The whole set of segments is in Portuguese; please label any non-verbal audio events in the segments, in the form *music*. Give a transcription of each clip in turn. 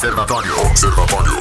Observatório. Observatório.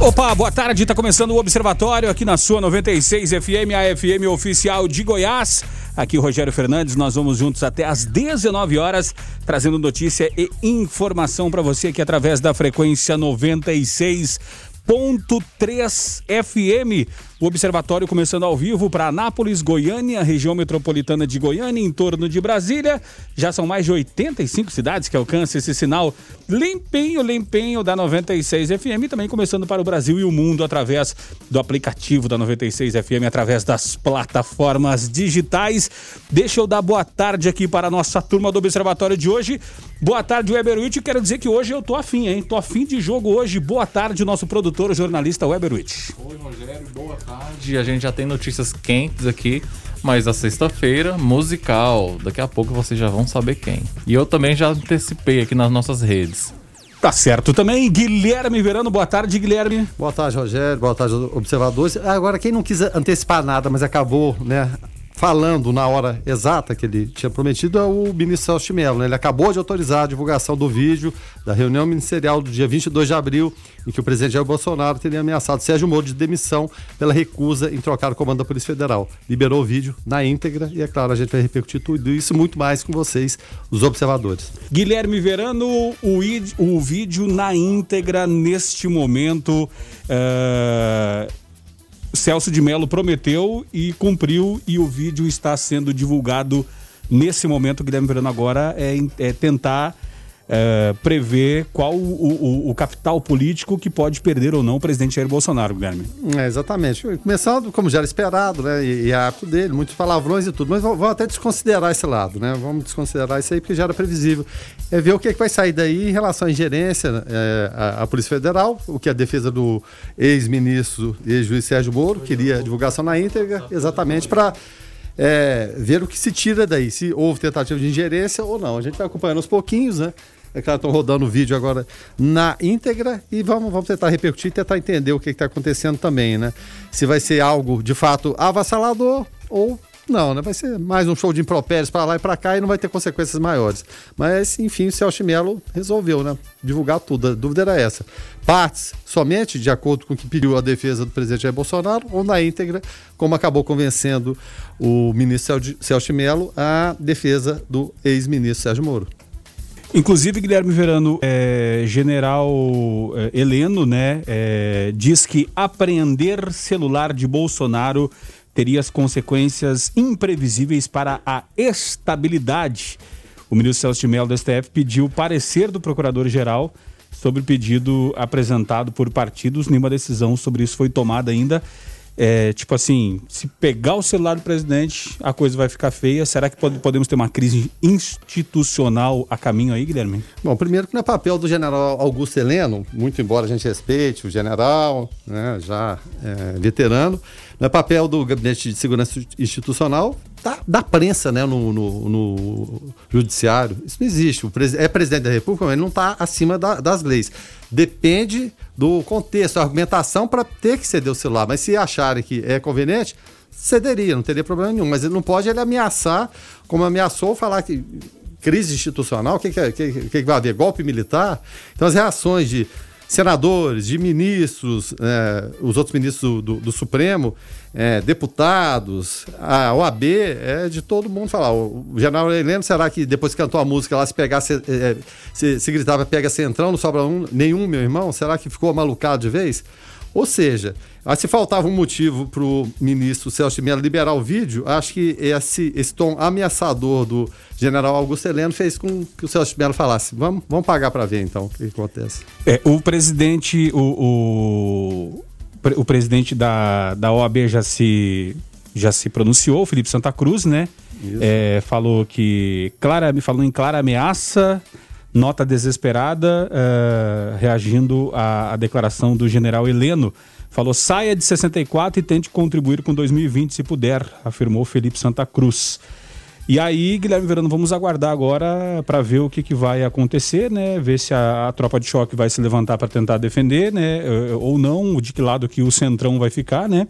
Opa, boa tarde. Está começando o Observatório aqui na sua 96 FM, a FM oficial de Goiás. Aqui o Rogério Fernandes, nós vamos juntos até às 19 horas, trazendo notícia e informação para você aqui através da frequência 96.3 FM. O observatório começando ao vivo para Anápolis, Goiânia, região metropolitana de Goiânia, em torno de Brasília. Já são mais de 85 cidades que alcançam esse sinal limpinho, limpinho da 96 FM. Também começando para o Brasil e o mundo através do aplicativo da 96 FM, através das plataformas digitais. Deixa eu dar boa tarde aqui para a nossa turma do observatório de hoje. Boa tarde, Weber Witt. Quero dizer que hoje eu tô afim, hein? Tô afim de jogo hoje. Boa tarde, nosso produtor, jornalista Weber Witt. Oi, Rogério. Boa tarde tarde. A gente já tem notícias quentes aqui. Mas a sexta-feira, musical. Daqui a pouco vocês já vão saber quem. E eu também já antecipei aqui nas nossas redes. Tá certo também. Guilherme Verano, boa tarde, Guilherme. Boa tarde, Rogério. Boa tarde, observadores. Agora, quem não quis antecipar nada, mas acabou, né, falando na hora exata que ele tinha prometido é o ministro Celso Mello. Né? Ele acabou de autorizar a divulgação do vídeo da reunião ministerial do dia 22 de abril, em que o presidente Jair Bolsonaro teria ameaçado Sérgio Moro de demissão pela recusa em trocar o comando da Polícia Federal. Liberou o vídeo na íntegra e, é claro, a gente vai repercutir tudo isso muito mais com vocês, os observadores. Guilherme Verano, o, o vídeo na íntegra neste momento. Uh Celso de Mello prometeu e cumpriu e o vídeo está sendo divulgado nesse momento. O Guilherme Verano agora é, é tentar é, prever qual o, o, o, capital político que pode perder ou não o presidente Jair Bolsonaro, Guilherme. É, exatamente. Começando, como já era esperado, né? E, e é hábito dele, muitos palavrões e tudo, mas vamos até desconsiderar esse lado, né? Vamos desconsiderar isso aí porque já era previsível. É ver o que, é que vai sair daí em relação à ingerência é, à, à, Polícia Federal, o que a defesa do ex-ministro e ex-juiz Sérgio Moro queria divulgação na íntegra, exatamente para é, ver o que se tira daí, se houve tentativa de ingerência ou não. A gente vai acompanhando aos pouquinhos, né? É claro, estão rodando o vídeo agora na íntegra e vamos, vamos tentar repercutir e tentar entender o que está acontecendo também, né? Se vai ser algo de fato avassalador ou não, né? Vai ser mais um show de impropérios para lá e para cá e não vai ter consequências maiores. Mas, enfim, o Celso resolveu, né? Divulgar tudo. A dúvida era essa. Partes somente de acordo com o que pediu a defesa do presidente Jair Bolsonaro ou na íntegra, como acabou convencendo o ministro Celso a defesa do ex-ministro Sérgio Moro. Inclusive, Guilherme Verano, é, general é, Heleno, né, é, diz que apreender celular de Bolsonaro teria as consequências imprevisíveis para a estabilidade. O ministro Celso de Mello do STF pediu parecer do procurador-geral sobre o pedido apresentado por partidos. Nenhuma decisão sobre isso foi tomada ainda. É, tipo assim, se pegar o celular do presidente, a coisa vai ficar feia. Será que pode, podemos ter uma crise institucional a caminho aí, Guilherme? Bom, primeiro que não é papel do general Augusto Heleno, muito embora a gente respeite o general, né, já é, veterano, não é papel do Gabinete de Segurança Institucional da, da prensa né, no, no, no, judiciário. Isso não existe. O pres, é presidente da República, mas ele não está acima da, das leis. Depende do contexto, a argumentação para ter que ceder o celular. Mas se acharem que é conveniente, cederia, não teria problema nenhum. Mas ele não pode ele ameaçar, como ameaçou, falar que crise institucional, o que, que, é, que, que, vai haver? Golpe militar? Então as reações de senadores, de ministros, é, os outros ministros do, do, do Supremo, é, deputados, a OAB, é de todo mundo falar. O, o general Heleno, será que depois que cantou a música lá, se pegasse, é, se, se gritava pega centrão, não sobra um, nenhum, meu irmão? Será que ficou malucado de vez? Ou seja, se faltava um motivo para o ministro Celso de Mello liberar o vídeo, acho que esse, esse tom ameaçador do general Augusto Heleno fez com que o Celso de Mello falasse: vamos, vamos pagar para ver então o que acontece. É, o presidente, o, o, o, presidente da, da OAB já se, já se pronunciou, o Felipe Santa Cruz, né? É, falou que clara, falou em clara ameaça nota desesperada, uh, reagindo à, à, declaração do general Heleno. Falou: saia de 64 e tente contribuir com 2020 se puder, afirmou Felipe Santa Cruz. E aí, Guilherme Verano, vamos aguardar agora para ver o que, que vai acontecer, né? Ver se a, a tropa de choque vai se levantar para tentar defender, né? Eh, ou não, de que lado que o centrão vai ficar, né?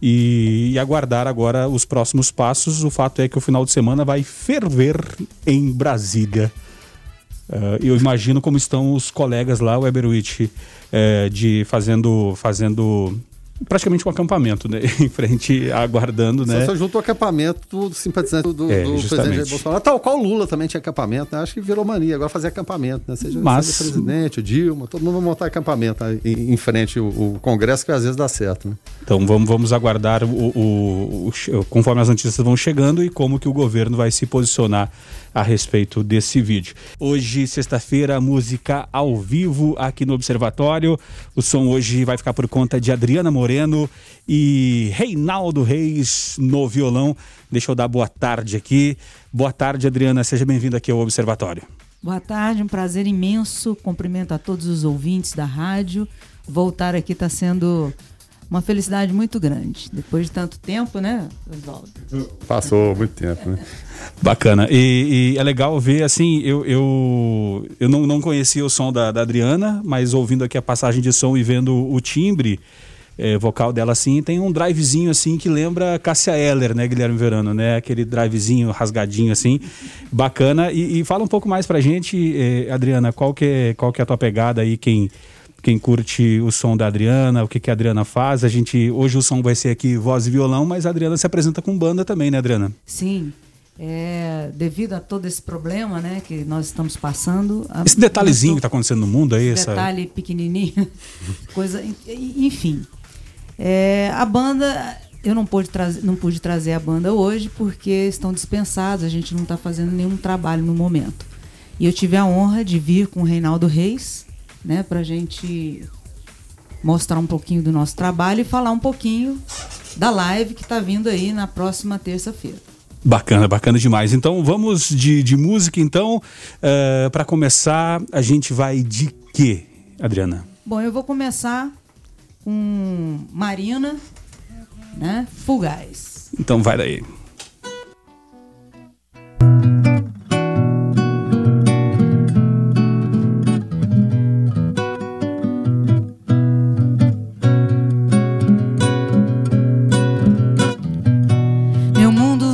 E, e, aguardar agora os próximos passos. O fato é que o final de semana vai ferver em Brasília. Uh, eu imagino como estão os colegas lá, o Eberwitch, é, de fazendo, fazendo praticamente um acampamento, né? *laughs* em frente, aguardando, né? Só, só junto ao acampamento do simpatizante do, é, do presidente Jair Bolsonaro. Tal qual o Lula também tinha acampamento, né? Acho que virou mania agora fazer acampamento, né? Seja, Mas... seja presidente, o Dilma, todo mundo vai montar acampamento né? em, em, frente o, o, Congresso, que às vezes dá certo, né? Então vamos, vamos aguardar o, o, o, conforme as notícias vão chegando e como que o governo vai se posicionar a respeito desse vídeo. Hoje, sexta-feira, música ao vivo aqui no Observatório. O som hoje vai ficar por conta de Adriana Moreno e Reinaldo Reis no violão. Deixa eu dar boa tarde aqui. Boa tarde, Adriana. Seja bem-vinda aqui ao Observatório. Boa tarde, um prazer imenso. Cumprimento a todos os ouvintes da rádio. Voltar aqui está sendo uma felicidade muito grande. Depois de tanto tempo, né, Oswaldo? Passou muito tempo, né? *laughs* Bacana. E, e, é legal ver, assim, eu, eu, eu não, não conhecia o som da, da Adriana, mas ouvindo aqui a passagem de som e vendo o timbre é, vocal dela, assim, tem um drivezinho, assim, que lembra Cássia Eller, né, Guilherme Verano, né? Aquele drivezinho rasgadinho, assim, bacana. E, e fala um pouco mais pra gente, eh, Adriana, qual que, é, qual que é a tua pegada aí, quem quem curte o som da Adriana, o que, que a Adriana faz. A gente hoje o som vai ser aqui voz e violão, mas a Adriana se apresenta com banda também, né, Adriana? Sim. É, devido a todo esse problema né, que nós estamos passando. Esse detalhezinho que está acontecendo no mundo aí, essa... detalhe pequenininho, *laughs* coisa, enfim. É, a banda, eu não pude, trazer, não pude trazer a banda hoje porque estão dispensados, a gente não está fazendo nenhum trabalho no momento. E eu tive a honra de vir com o Reinaldo Reis, né, para a gente mostrar um pouquinho do nosso trabalho e falar um pouquinho da live que está vindo aí na próxima terça-feira. Bacana, bacana demais. Então vamos de, de música então. Uh, eh, para começar, a gente vai de quê, Adriana? Bom, eu vou começar com Marina, né? Fugaz. Então vai daí.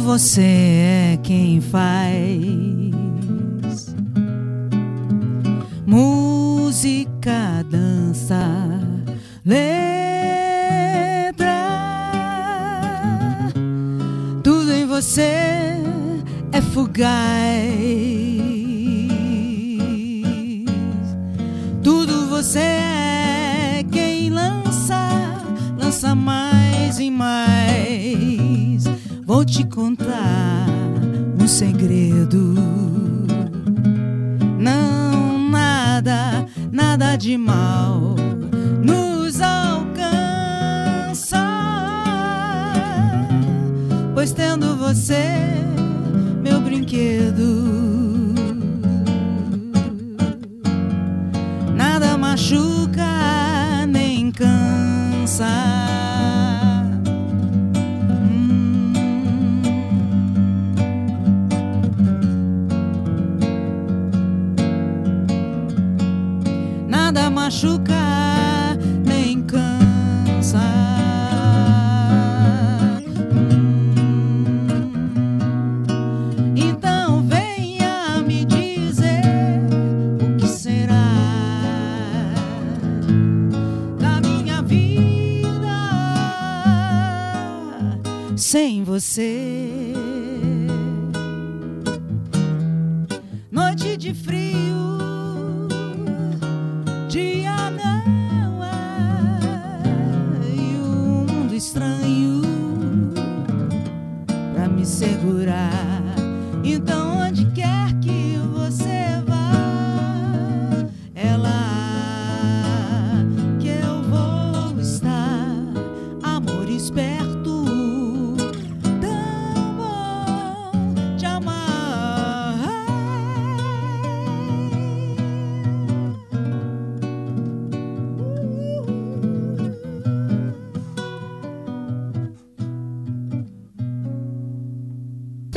você é quem faz música, dança, letra. Você é fugaz. Tudo você é quem lança, lança mais e mais Vou te contar um segredo. Não, nada, nada de mal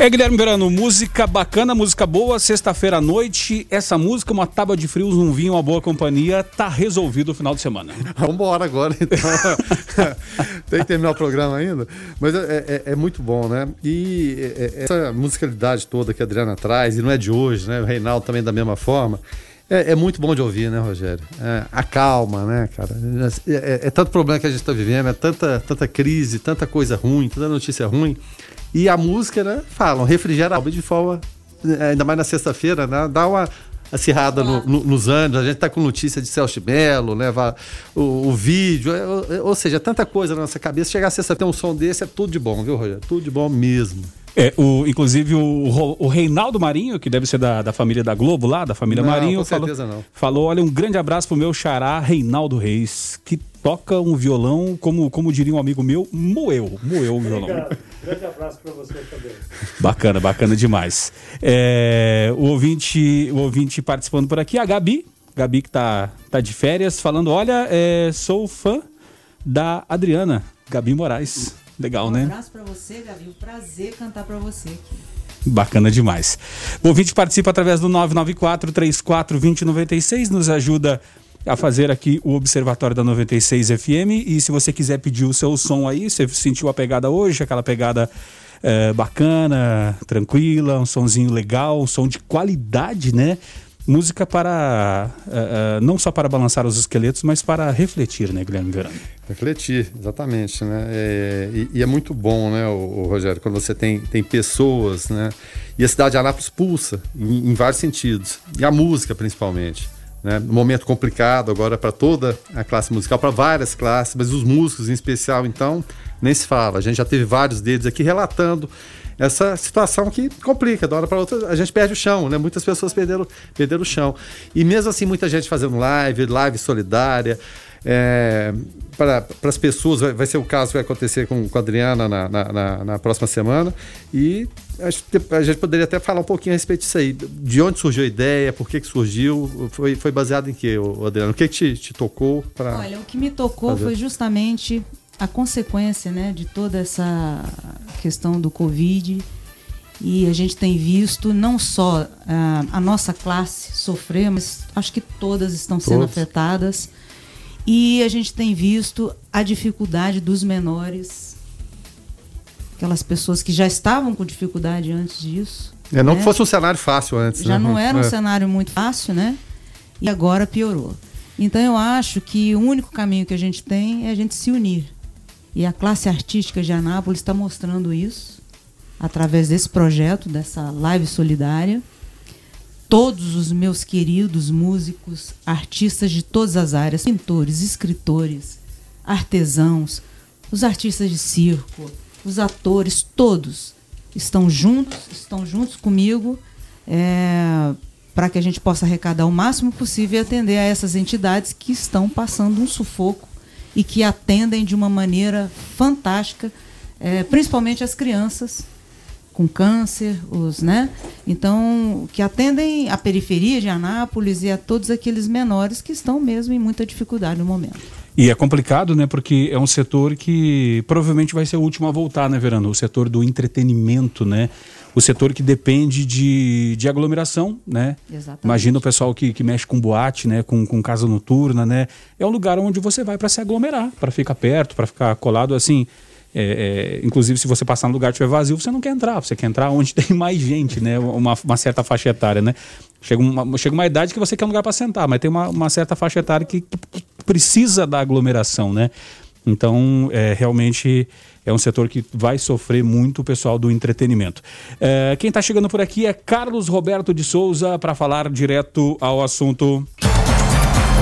É, Guilherme Verano, música bacana, música boa, sexta-feira à noite. Essa música, uma tábua de frios, um vinho, uma boa companhia, tá resolvido o final de semana. *laughs* Vamos embora agora, então. *laughs* Tem que terminar o programa ainda. Mas é, é, é muito bom, né? E é, é, essa musicalidade toda que a Adriana traz, e não é de hoje, né? O Reinaldo também da mesma forma. É, é, muito bom de ouvir, né, Rogério? É, a calma, né, cara? É, é, é tanto problema que a gente está vivendo, é tanta, tanta crise, tanta coisa ruim, tanta notícia ruim. E a música, né, falam, refrigera a de forma, é, ainda mais na sexta-feira, né? Dá uma acirrada no, no, nos anos. A gente está com notícia de Celso Belo, né? O, o vídeo, é, ou seja, tanta coisa na nossa cabeça. Chegar a sexta-feira um som desse é tudo de bom, viu, Rogério? Tudo de bom mesmo. É, o, inclusive o, o Reinaldo Marinho, que deve ser da, da família da Globo lá, da família não, Marinho, com falou, certeza não. falou: olha, um grande abraço pro meu xará, Reinaldo Reis, que toca um violão, como, como diria um amigo meu, moeu, moeu o violão. Obrigado. Grande abraço para você também. Bacana, bacana demais. É, o, ouvinte, o ouvinte participando por aqui, a Gabi, Gabi que tá, tá de férias, falando: olha, é, sou fã da Adriana, Gabi Moraes. Legal, um né? Um abraço pra você, Gabi. Um prazer cantar pra você aqui. Bacana demais. O ouvinte participa através do 994 34 2096, nos ajuda a fazer aqui o Observatório da 96 FM. E se você quiser pedir o seu som aí, você sentiu a pegada hoje, aquela pegada é, bacana, tranquila, um sonzinho legal, um som de qualidade, né? Música para uh, uh, não só para balançar os esqueletos, mas para refletir, né, Guilherme Verano? Refletir, exatamente, né? É, e, e, é muito bom, né, o, o, Rogério, quando você tem, tem pessoas, né? E a cidade de Anápolis pulsa em, em vários sentidos, e a música principalmente. Né? Um momento complicado agora para toda a classe musical, para várias classes, mas os músicos em especial, então, nem se fala. A gente já teve vários deles aqui relatando essa situação que complica, da hora para outra a gente perde o chão, né? Muitas pessoas perderam, perderam o chão. E mesmo assim, muita gente fazendo live, live solidária. É, para as pessoas, vai, vai, ser o caso que vai acontecer com, com a Adriana na, na, na, na próxima semana. E a gente poderia até falar um pouquinho a respeito disso aí. De onde surgiu a ideia, por que, que surgiu, foi, foi baseado em quê, Adriana? O que, que te, te tocou? Pra Olha, o que me tocou fazer? foi justamente a consequência né, de toda essa questão do Covid. E a gente tem visto não só uh, a nossa classe sofrer, mas acho que todas estão sendo Todos. afetadas. E a gente tem visto a dificuldade dos menores, aquelas pessoas que já estavam com dificuldade antes disso. É, não né? que fosse um cenário fácil antes. Já né? não era um é. cenário muito fácil, né? E agora piorou. Então eu acho que o único caminho que a gente tem é a gente se unir e a classe artística de Anápolis está mostrando isso através desse projeto, dessa live solidária. Todos os meus queridos músicos, artistas de todas as áreas, pintores, escritores, artesãos, os artistas de circo, os atores, todos estão juntos, estão juntos comigo é, para que a gente possa arrecadar o máximo possível e atender a essas entidades que estão passando um sufoco e que atendem de uma maneira fantástica, é, principalmente as crianças com câncer, os, né? Então, que atendem a periferia de Anápolis e a todos aqueles menores que estão mesmo em muita dificuldade no momento. E é complicado, né? Porque é um setor que provavelmente vai ser o último a voltar, né, Verano? O setor do entretenimento, né? O setor que depende de, de aglomeração, né? Exatamente. Imagina o pessoal que, que mexe com boate, né? Com, com casa noturna, né? É um lugar onde você vai para se aglomerar, para ficar perto, para ficar colado assim. É, é, inclusive, se você passar no lugar e estiver vazio, você não quer entrar. Você quer entrar onde *laughs* tem mais gente, né? Uma, uma certa faixa etária, né? Chega uma, chega uma idade que você quer um lugar para sentar, mas tem uma, uma certa faixa etária que, que, precisa da aglomeração, né? Então, é, realmente é um setor que vai sofrer muito o pessoal do entretenimento. É, quem está chegando por aqui é Carlos Roberto de Souza para falar direto ao assunto.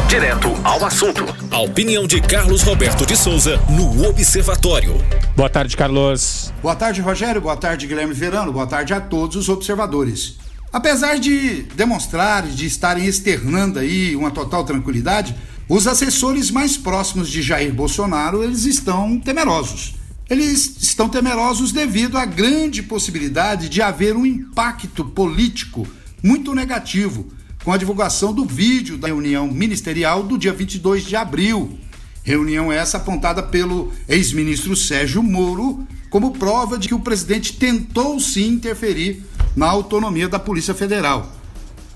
Direto ao assunto. A opinião de Carlos Roberto de Souza no Observatório. Boa tarde, Carlos. Boa tarde, Rogério. Boa tarde, Guilherme Verano. Boa tarde a todos os observadores. Apesar de demonstrar, de estarem externando aí uma total tranquilidade, os assessores mais próximos de Jair Bolsonaro, eles estão temerosos. Eles estão temerosos devido à grande possibilidade de haver um impacto político muito negativo com a divulgação do vídeo da reunião ministerial do dia 22 de abril. Reunião essa apontada pelo ex-ministro Sérgio Moro como prova de que o presidente tentou sim interferir na autonomia da Polícia Federal.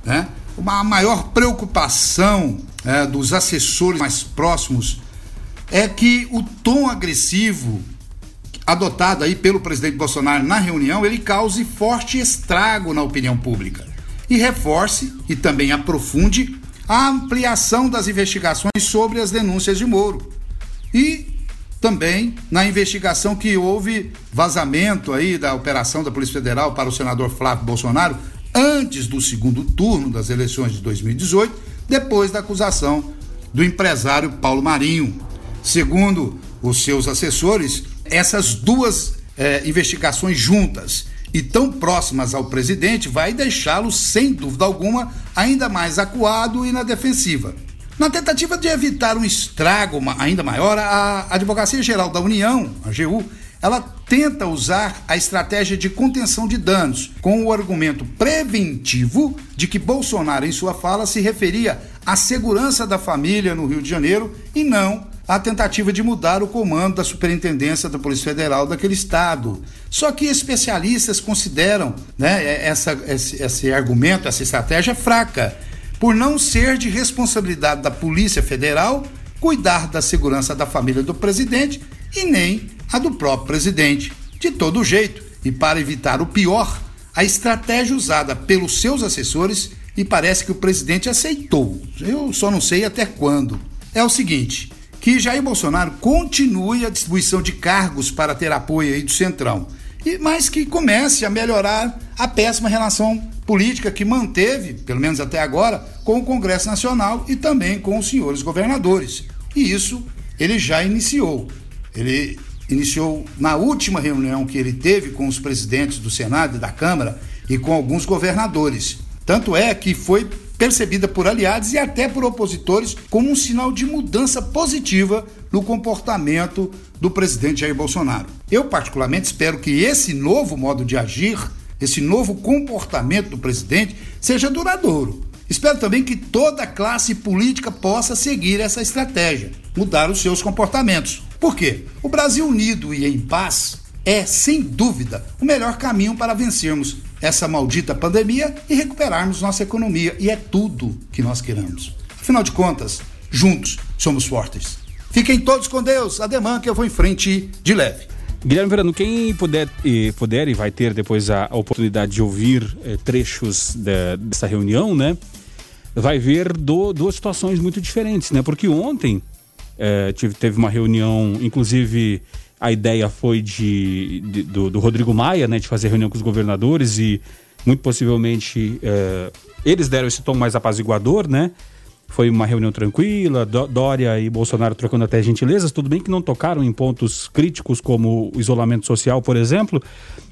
Né? Uma maior preocupação é, dos assessores mais próximos é que o tom agressivo adotado aí pelo presidente Bolsonaro na reunião, ele cause forte estrago na opinião pública e reforce e também aprofunde a ampliação das investigações sobre as denúncias de Moro. E também na investigação que houve vazamento aí da operação da Polícia Federal para o senador Flávio Bolsonaro antes do segundo turno das eleições de 2018, depois da acusação do empresário Paulo Marinho. Segundo os seus assessores, essas duas é, investigações juntas e tão próximas ao presidente vai deixá-lo, sem dúvida alguma, ainda mais acuado e na defensiva. Na tentativa de evitar um estrago ainda maior, a Advocacia Geral da União, a AGU, ela tenta usar a estratégia de contenção de danos, com o argumento preventivo de que Bolsonaro, em sua fala, se referia à segurança da família no Rio de Janeiro e não à tentativa de mudar o comando da Superintendência da Polícia Federal daquele estado. Só que especialistas consideram né, essa, esse, esse argumento, essa estratégia fraca por não ser de responsabilidade da Polícia Federal cuidar da segurança da família do presidente e nem a do próprio presidente. De todo jeito, e para evitar o pior, a estratégia usada pelos seus assessores e parece que o presidente aceitou. Eu só não sei até quando. É o seguinte: que Jair Bolsonaro continue a distribuição de cargos para ter apoio aí do Centrão, e mas que comece a melhorar a péssima relação política que manteve, pelo menos até agora, com o Congresso Nacional e também com os senhores governadores. E isso ele já iniciou. Ele iniciou na última reunião que ele teve com os presidentes do Senado e da Câmara e com alguns governadores. Tanto é que foi percebida por aliados e até por opositores como um sinal de mudança positiva no comportamento do presidente Jair Bolsonaro. Eu, particularmente, espero que esse novo modo de agir esse novo comportamento do presidente seja duradouro. Espero também que toda a classe política possa seguir essa estratégia, mudar os seus comportamentos. Por quê? O Brasil unido e em paz é, sem dúvida, o melhor caminho para vencermos essa maldita pandemia e recuperarmos nossa economia. E é tudo que nós queremos. Afinal de contas, juntos somos fortes. Fiquem todos com Deus. Ademã que eu vou em frente de leve. Guilherme Verano, quem puder e, puder e vai ter depois a, oportunidade de ouvir eh, trechos de, dessa reunião, né? Vai ver do, duas situações muito diferentes, né? Porque ontem eh, tive, teve uma reunião, inclusive a ideia foi de, de do, do, Rodrigo Maia, né? De fazer reunião com os governadores e muito possivelmente eh, eles deram esse tom mais apaziguador, né? Foi uma reunião tranquila, Dória e Bolsonaro trocando até gentilezas. Tudo bem que não tocaram em pontos críticos como o isolamento social, por exemplo,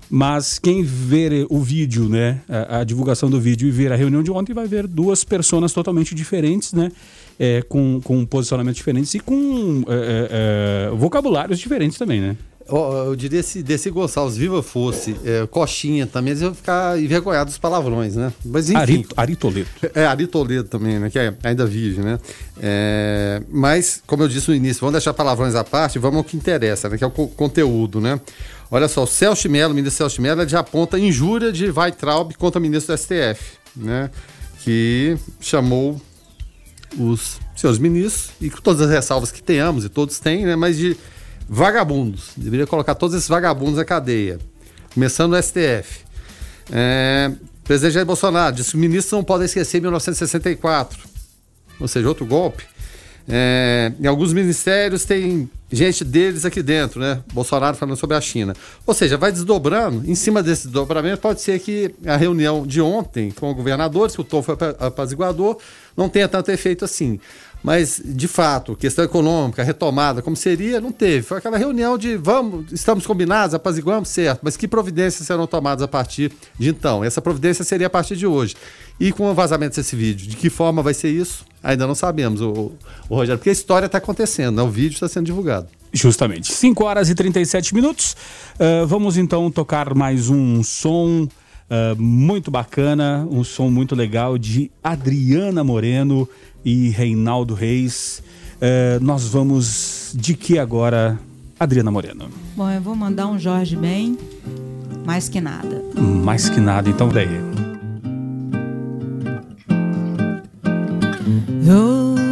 mas quem ver o vídeo, né, a, a, divulgação do vídeo e ver a reunião de ontem vai ver duas pessoas totalmente diferentes, né, é, com, com posicionamentos diferentes e com é, é, é vocabulários diferentes também, né? Oh, eu diria se Desi Gonçalves viva fosse é, coxinha também, eles iam ficar envergonhados dos palavrões, né? Mas enfim. Ari, Ari Toledo. É, Ari Toledo também, né? Que é ainda vive, né? É, mas, como eu disse no início, vamos deixar palavrões à parte, vamos ao que interessa, né? Que é o co conteúdo, né? Olha só, o Celso Mello, o ministro Celso Mello, já aponta injúria de Weitraub contra o ministro do STF, né? Que chamou os seus ministros, e com todas as ressalvas que tenhamos, e todos têm, né? Mas de vagabundos. Deveria colocar todos esses vagabundos na cadeia. Começando no STF. É, presidente Jair Bolsonaro disse que ministros não podem esquecer 1964. Ou seja, outro golpe. É, em alguns ministérios tem gente deles aqui dentro, né? Bolsonaro falando sobre a China. Ou seja, vai desdobrando. Em cima desse desdobramento, pode ser que a reunião de ontem com governadores, que o tom foi apaziguador, não tenha tanto efeito assim. Mas, de fato, questão econômica, retomada, como seria, não teve. Foi aquela reunião de vamos, estamos combinados, apaziguamos, certo. Mas que providências serão tomadas a partir de então? Essa providência seria a partir de hoje. E com o vazamento desse vídeo, de que forma vai ser isso? Ainda não sabemos, o, o Rogério, porque a história está acontecendo, né? o vídeo está sendo divulgado. Justamente. 5 horas e 37 minutos. Uh, vamos então tocar mais um som uh, muito bacana, um som muito legal de Adriana Moreno e Reinaldo Reis. Uh, nós vamos de que agora Adriana Moreno. Bom, eu vou mandar um Jorge bem, mais que nada. Mais que nada, então daí. Oh,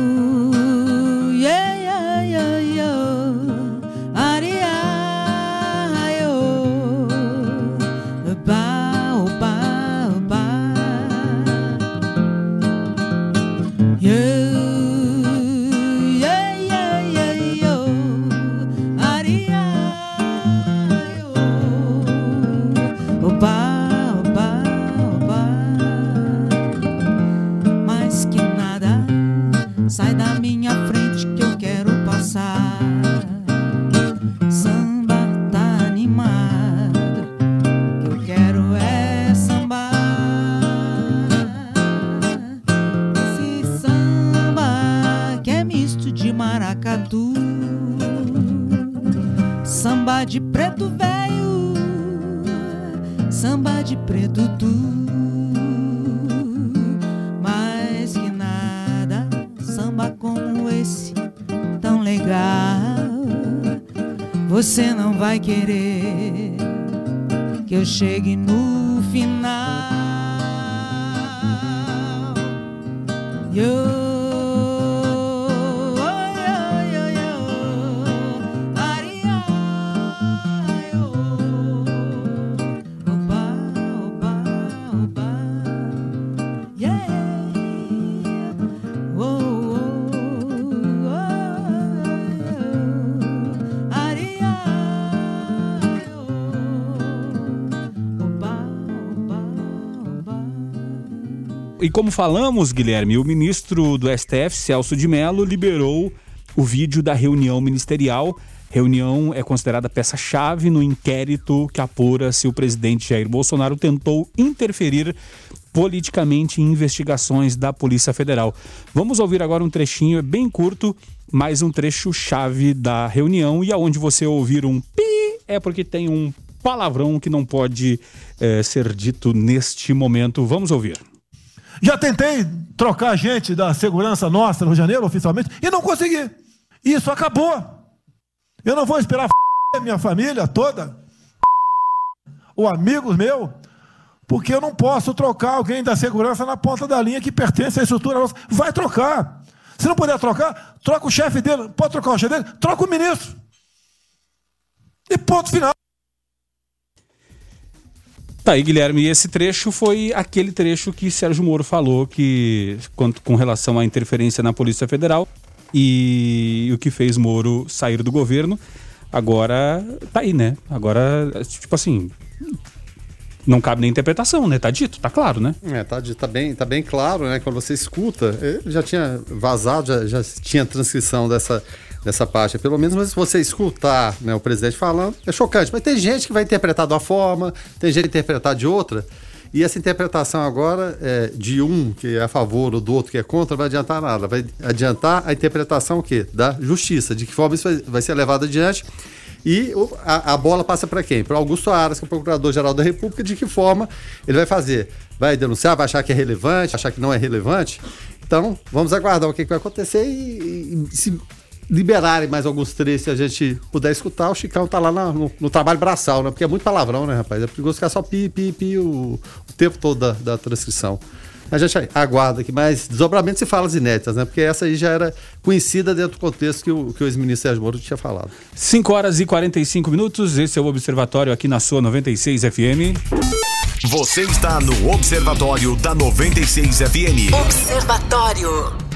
preto tu mais que nada, samba como esse tão legal. Você não vai querer que eu chegue no E como falamos, Guilherme, o ministro do STF, Celso de Mello, liberou o vídeo da reunião ministerial. Reunião é considerada peça-chave no inquérito que apura se o presidente Jair Bolsonaro tentou interferir politicamente em investigações da Polícia Federal. Vamos ouvir agora um trechinho, é bem curto, mas um trecho chave da reunião e aonde você ouvir um pi é porque tem um palavrão que não pode eh, ser dito neste momento. Vamos ouvir. Já tentei trocar gente da segurança nossa no Rio de Janeiro, oficialmente, e não consegui. Isso acabou. Eu não vou esperar minha família toda, ou amigos meus, porque eu não posso trocar alguém da segurança na ponta da linha que pertence à estrutura nossa. Vai trocar. Se não puder trocar, troca o chefe dele. Pode trocar o chefe dele? Troca o ministro. E ponto final. Tá aí, Guilherme, esse trecho foi aquele trecho que Sérgio Moro falou que quanto com relação à interferência na Polícia Federal e o que fez Moro sair do governo. Agora tá aí, né? Agora, tipo assim, não cabe nem interpretação, né? Tá dito, tá claro, né? É, tá, tá bem, tá bem claro, né? Quando você escuta, ele já tinha vazado, já, já tinha transcrição dessa, dessa parte. Pelo menos mas se você escutar né, o presidente falando, é chocante. Mas tem gente que vai interpretar de uma forma, tem gente que interpretar de outra. E essa interpretação agora é, de um que é a favor ou do outro que é contra, vai adiantar nada. Vai adiantar a interpretação o quê? Da justiça, de que forma isso vai, ser levado adiante. E a, a bola passa para quem? Para Augusto Aras, que é o Procurador-Geral da República, de que forma ele vai fazer? Vai denunciar, vai achar que é relevante, achar que não é relevante? Então, vamos aguardar o que, que vai acontecer e, e se liberarem mais alguns trechos, se a gente puder escutar, o Chicão tá lá na- no, no trabalho braçal, né? Porque é muito palavrão, né, rapaz? É perigoso ficar só pi, pi, pi o, o tempo todo da, da transcrição. A gente aguarda aqui, mas desdobramento se falas inéditas, né? Porque essa aí já era conhecida dentro do contexto que o, que o ex-ministro Sérgio Moro tinha falado. 5 horas e 45 minutos, esse é o Observatório aqui na sua 96 FM. Você está no Observatório da 96 FM. Observatório.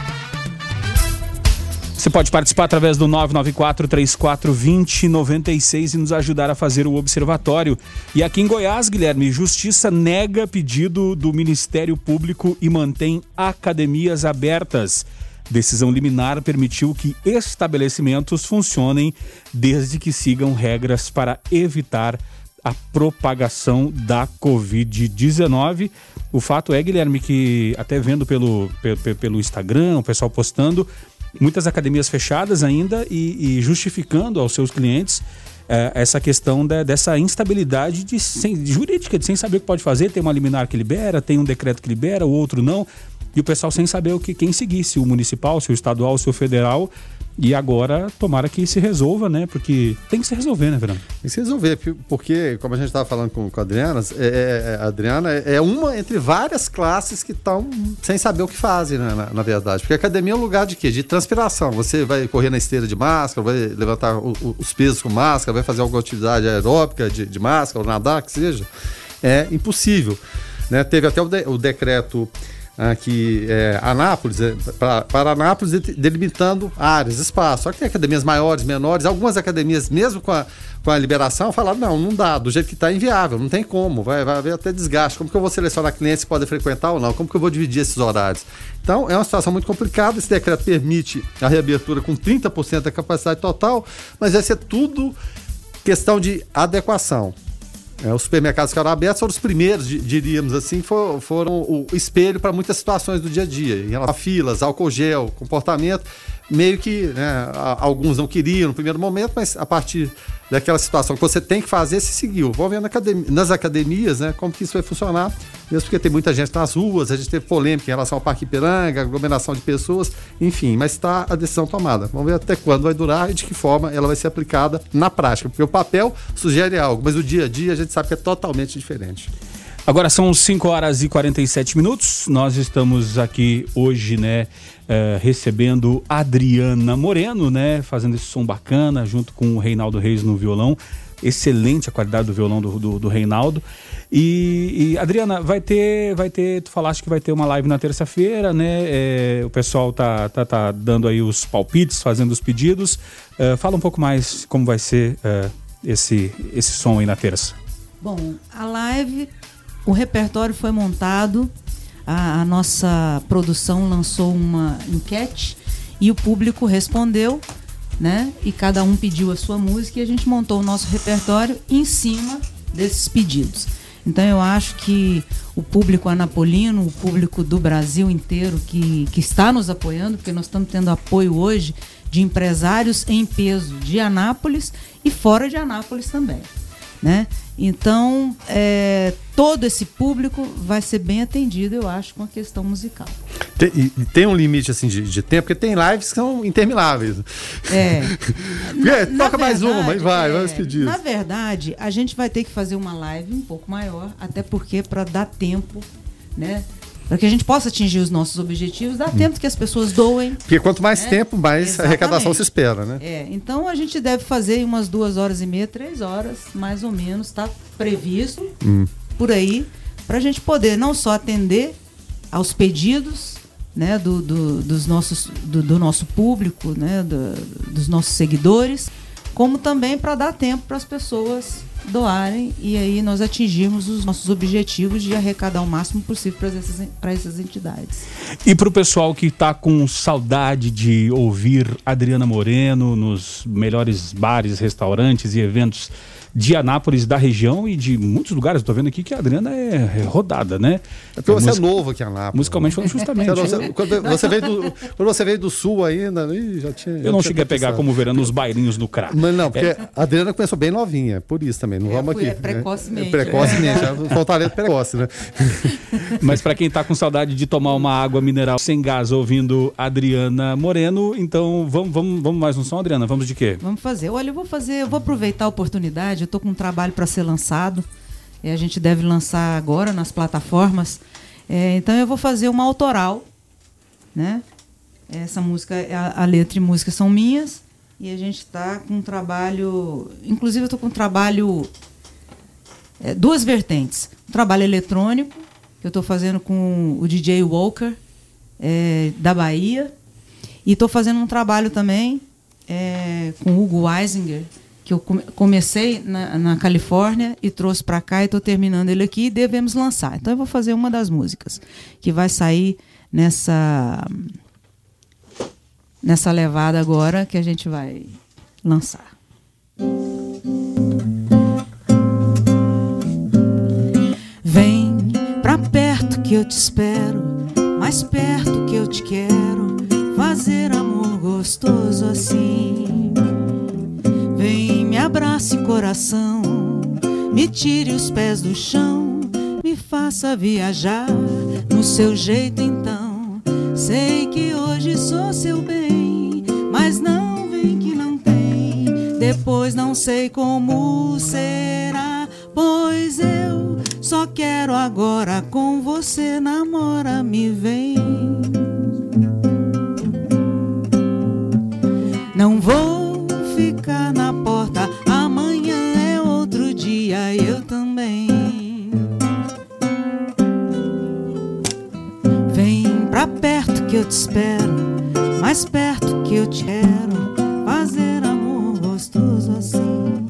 Você pode participar através do 994 34 20 96 e nos ajudar a fazer o observatório. E aqui em Goiás, Guilherme, Justiça nega pedido do Ministério Público e mantém academias abertas. Decisão liminar permitiu que estabelecimentos funcionem desde que sigam regras para evitar a propagação da Covid-19. O fato é, Guilherme, que até vendo pelo, pelo, pelo Instagram, o pessoal postando, muitas academias fechadas ainda e, e justificando aos seus clientes eh, essa questão dessa instabilidade de, sem- de jurídica, de sem saber o que pode fazer. Tem uma liminar que libera, tem um decreto que libera, o outro não. E o pessoal sem saber o que quem seguir, se o municipal, se o estadual, se o federal. E agora, tomara que se resolva, né? Porque tem que se resolver, né, Verano? Tem que se resolver, porque, como a gente estava falando com, com a Adriana, é, é, a Adriana é uma entre várias classes que estão sem saber o que fazem, né, na, na, verdade. Porque a academia é um lugar de quê? De transpiração. Você vai correr na esteira de máscara, vai levantar o, o, os pesos com máscara, vai fazer alguma atividade aeróbica de, de máscara, ou nadar, que seja. É impossível. Né? Teve até o, de, o decreto aqui é, Anápolis, é, para Anápolis, delimitando áreas, espaço. Só que tem academias maiores, menores, algumas academias, mesmo com a, com a liberação, falaram: não, não dá, do jeito que está inviável, não tem como, vai, vai haver até desgaste. Como que eu vou selecionar clientes que podem frequentar ou não? Como que eu vou dividir esses horários? Então, é uma situação muito complicada. Esse decreto permite a reabertura com 30% da capacidade total, mas vai ser tudo questão de adequação. É, os supermercados que eram abertos foram os primeiros, diríamos assim, for, foram o espelho para muitas situações do dia a dia, em relação a filas, álcool gel, comportamento meio que né, alguns não queriam no primeiro momento, mas a partir daquela situação que você tem que fazer, se seguiu. Vamos ver nas academias né, como que isso vai funcionar, mesmo porque tem muita gente nas ruas, a gente teve polêmica em relação ao Parque Ipiranga, aglomeração de pessoas, enfim, mas está a decisão tomada. Vamos ver até quando vai durar e de que forma ela vai ser aplicada na prática, porque o papel sugere algo, mas o dia a dia a gente sabe que é totalmente diferente. Agora são 5 horas e 47 minutos. Nós estamos aqui hoje, né, é, recebendo Adriana Moreno, né, fazendo esse som bacana junto com o Reinaldo Reis no violão. Excelente a qualidade do violão do, do, do Reinaldo. E, e, Adriana, vai ter, vai ter, tu falaste que vai ter uma live na terça-feira, né? É, o pessoal tá, tá, tá dando aí os palpites, fazendo os pedidos. É, fala um pouco mais como vai ser esse, esse som aí na terça. Bom, a live o repertório foi montado, a, a nossa produção lançou uma enquete e o público respondeu, né? E cada um pediu a sua música e a gente montou o nosso repertório em cima desses pedidos. Então eu acho que o público anapolino, o público do Brasil inteiro que, que está nos apoiando, porque nós estamos tendo apoio hoje de empresários em peso de Anápolis e fora de Anápolis também. Né? Então, é, todo esse público vai ser bem atendido, eu acho, com a questão musical. Tem, e tem um limite assim de, de, tempo, porque tem lives que são intermináveis. É. *laughs* na, toca na mais verdade, uma, mas vai, é, vamos pedir. Na verdade, a gente vai ter que fazer uma live um pouco maior, até porque para dar tempo, né? Para que a gente possa atingir os nossos objetivos, dá hum. tempo que as pessoas doem. Porque quanto mais né? tempo, mais Exatamente. arrecadação se espera, né? É, então a gente deve fazer umas duas horas e meia, três horas, mais ou menos, está previsto hum. por aí, para a gente poder não só atender aos pedidos né, do, do, dos nossos, do, do nosso público, né, do, dos nossos seguidores, como também para dar tempo para as pessoas doarem e aí nós atingirmos os nossos objetivos de arrecadar o máximo possível para essas, para essas entidades. E para o pessoal que está com saudade de ouvir Adriana Moreno nos melhores bares, restaurantes e eventos de Anápolis, da região e de muitos lugares. Estou vendo aqui que a Adriana é, rodada, né? É porque você é novo aqui em Anápolis. Musicalmente falando, justamente. Você, quando, você veio do, quando você veio do sul ainda, já tinha. Eu não cheguei a pegar como verano os bailinhos no crack. Mas não, porque é. a Adriana começou bem novinha, por isso também. Não é, vamos aqui. É precocemente. É, precocemente, é. talento precoce, né? *laughs* Mas para quem está com saudade de tomar uma água mineral sem gás ouvindo Adriana Moreno, então vamos, vamos, vamos mais um som, Adriana? Vamos de quê? Vamos fazer. Olha, eu vou fazer, eu vou aproveitar a oportunidade estou com um trabalho para ser lançado. É, a gente deve lançar agora nas plataformas. É, então eu vou fazer uma autoral, né? Essa música, a, a letra e música são minhas e a gente está com um trabalho, inclusive eu estou com um trabalho é, duas vertentes, um trabalho eletrônico que eu estou fazendo com o DJ Walker é, da Bahia e estou fazendo um trabalho também é, com o Hugo Weisinger que eu comecei na, na Califórnia e trouxe para cá e estou terminando ele aqui e devemos lançar. Então eu vou fazer uma das músicas que vai sair nessa nessa levada agora que a gente vai lançar. Vem pra perto que eu te espero, mais perto que eu te quero, fazer amor gostoso assim abrace coração, me tire os pés do chão, me faça viajar no seu jeito então. Sei que hoje sou seu bem, mas não depois não sei como será. Pois eu só quero agora com você, namora, me vem. Não vou eu te espero, mais perto que eu te quero, fazer amor gostoso assim.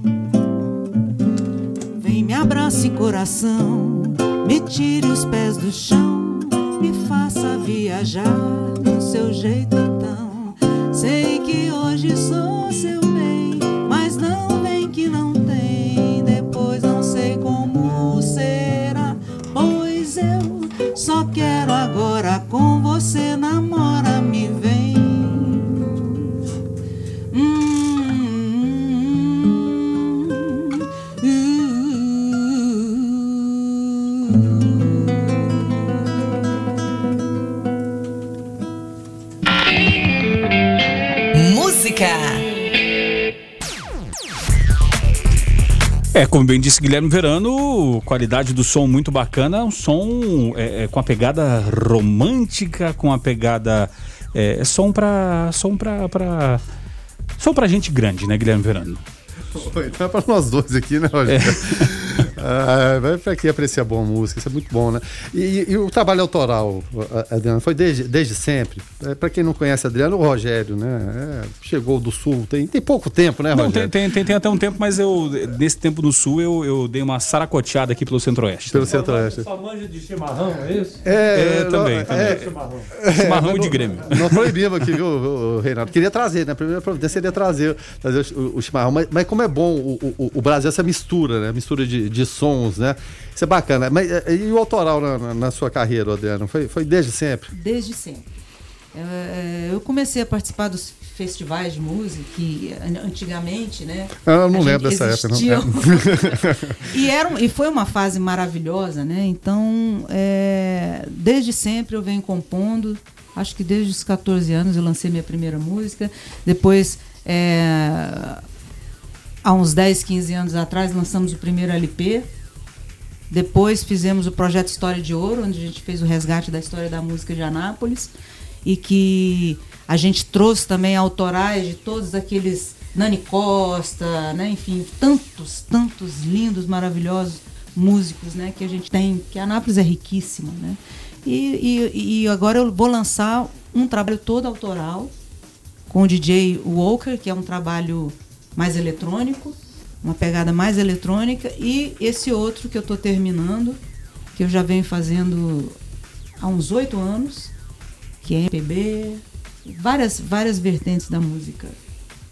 Vem, me abrace coração, me tire os pés do chão, me faça viajar do seu jeito então. Sei que hoje sou você, namora, É, como bem disse Guilherme Verano, qualidade do som muito bacana, um som é, é, com a pegada romântica, com a pegada é, som pra som pra, pra som pra gente grande, né, Guilherme Verano? Então é pra nós dois aqui, né, Rogério? *laughs* Ah, vai pra quem aprecia boa música, isso é muito bom, né? E, e o trabalho autoral, Adriano, foi desde, desde sempre. É, pra quem não conhece Adriano, o Rogério, né? É, chegou do Sul, tem, tem pouco tempo, né, Não, Rogério? tem, tem, tem, tem até um tempo, mas eu, nesse tempo no sul, eu, eu dei uma saracoteada aqui pelo centro-oeste. Pelo centro-oeste. Só manja de chimarrão, é isso? É, não, também, também. é, Chimarrão. Chimarrão mas de não- Grêmio. Nós proibimos aqui, viu, Reinaldo? Queria trazer, né? A primeira providência seria trazer, trazer o, o chimarrão. Mas, mas como é bom o, o, o Brasil, essa mistura, né? Mistura de, de sons, né? Isso é bacana. Mas eh, e o autoral na, na- sua carreira, Adriano? Foi, foi desde sempre? Desde sempre. É, Eu comecei a participar dos festivais de música que an- antigamente, né? Ah, eu não lembro dessa época, não. *laughs* e, era, e foi uma fase maravilhosa, né? Então, é, desde sempre eu venho compondo. Acho que desde os 14 anos eu lancei minha primeira música. Depois, é, há uns 10, 15 anos atrás, lançamos o primeiro LP. Depois fizemos o projeto História de Ouro, onde a gente fez o resgate da história da música de Anápolis e que a gente trouxe também autorais de todos aqueles Nani Costa, né? enfim, tantos, tantos lindos, maravilhosos músicos né? que a gente tem, que Anápolis é riquíssima. Né? E, e, e agora eu vou lançar um trabalho todo autoral com o DJ Walker, que é um trabalho mais eletrônico, uma pegada mais eletrônica, e esse outro que eu estou terminando, que eu já venho fazendo há uns oito anos, que é MPB, várias, várias vertentes da música,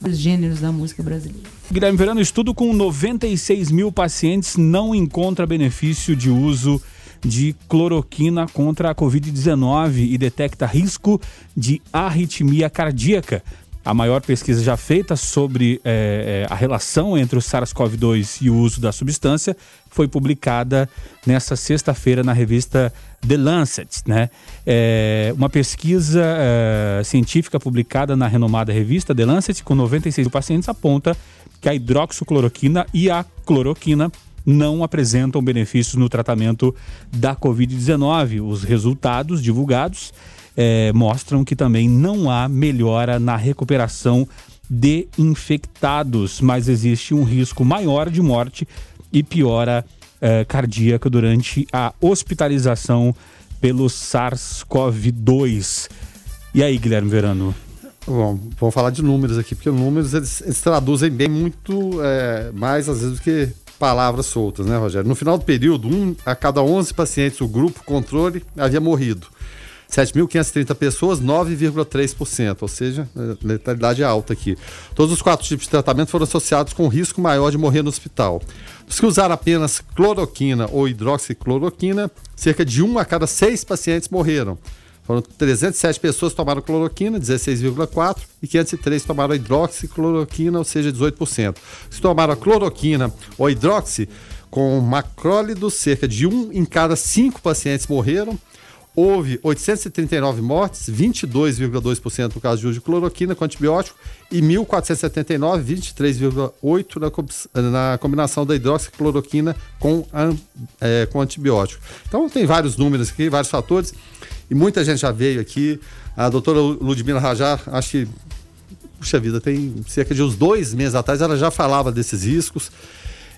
vários gêneros da música brasileira. Guilherme Verano, estudo com 96 mil pacientes não encontra benefício de uso de cloroquina contra a Covid-19 e detecta risco de arritmia cardíaca. A maior pesquisa já feita sobre eh, a relação entre o SARS-CoV-2 e o uso da substância foi publicada nesta sexta-feira na revista The Lancet. Né? É, uma pesquisa eh, científica publicada na renomada revista The Lancet, com 96 mil pacientes, aponta que a hidroxicloroquina e a cloroquina não apresentam benefícios no tratamento da Covid-19. Os resultados divulgados eh, mostram que também não há melhora na recuperação de infectados, mas existe um risco maior de morte e piora eh, cardíaca durante a hospitalização pelo SARS-CoV-2. E aí, Guilherme Verano? Bom, vamos falar de números aqui, porque números eles, eles traduzem bem muito é, mais às vezes do que palavras soltas, né, Rogério? No final do período, um a cada 11 pacientes do grupo controle havia morrido. 7.530 pessoas, 9,3%, ou seja, é, letalidade alta aqui. Todos os quatro tipos de tratamento foram associados com risco maior de morrer no hospital. Os que usaram apenas cloroquina ou hidroxicloroquina, cerca de um a cada seis pacientes morreram. Foram 307 pessoas que tomaram cloroquina, 16,4%, e 503 tomaram hidroxicloroquina, ou seja, 18%. Se tomaram cloroquina ou hidroxi com macrólido, cerca de um em cada cinco pacientes morreram. Houve 839 mortes, 22,2% no caso de uso de cloroquina com antibiótico e 1.479, 23,8% na, na combinação da hidroxicloroquina com, é, com antibiótico. Então tem vários números aqui, vários fatores, e muita gente já veio aqui. A doutora Ludmila Rajar, acho que puxa vida, tem cerca de uns dois meses atrás, ela já falava desses riscos.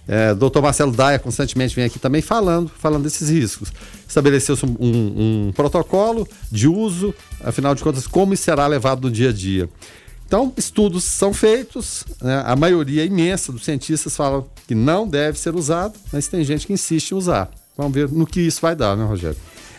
É, doutor Marcelo Daia constantemente vem aqui também falando, falando desses riscos. Estabeleceu-se um, um- um protocolo de uso, afinal de contas, como será levado no dia a dia. Então, estudos são feitos, né? a maioria imensa dos cientistas falam que não deve ser usado, mas tem gente que insiste em usar. Vamos ver no que isso vai dar, né, Rogério?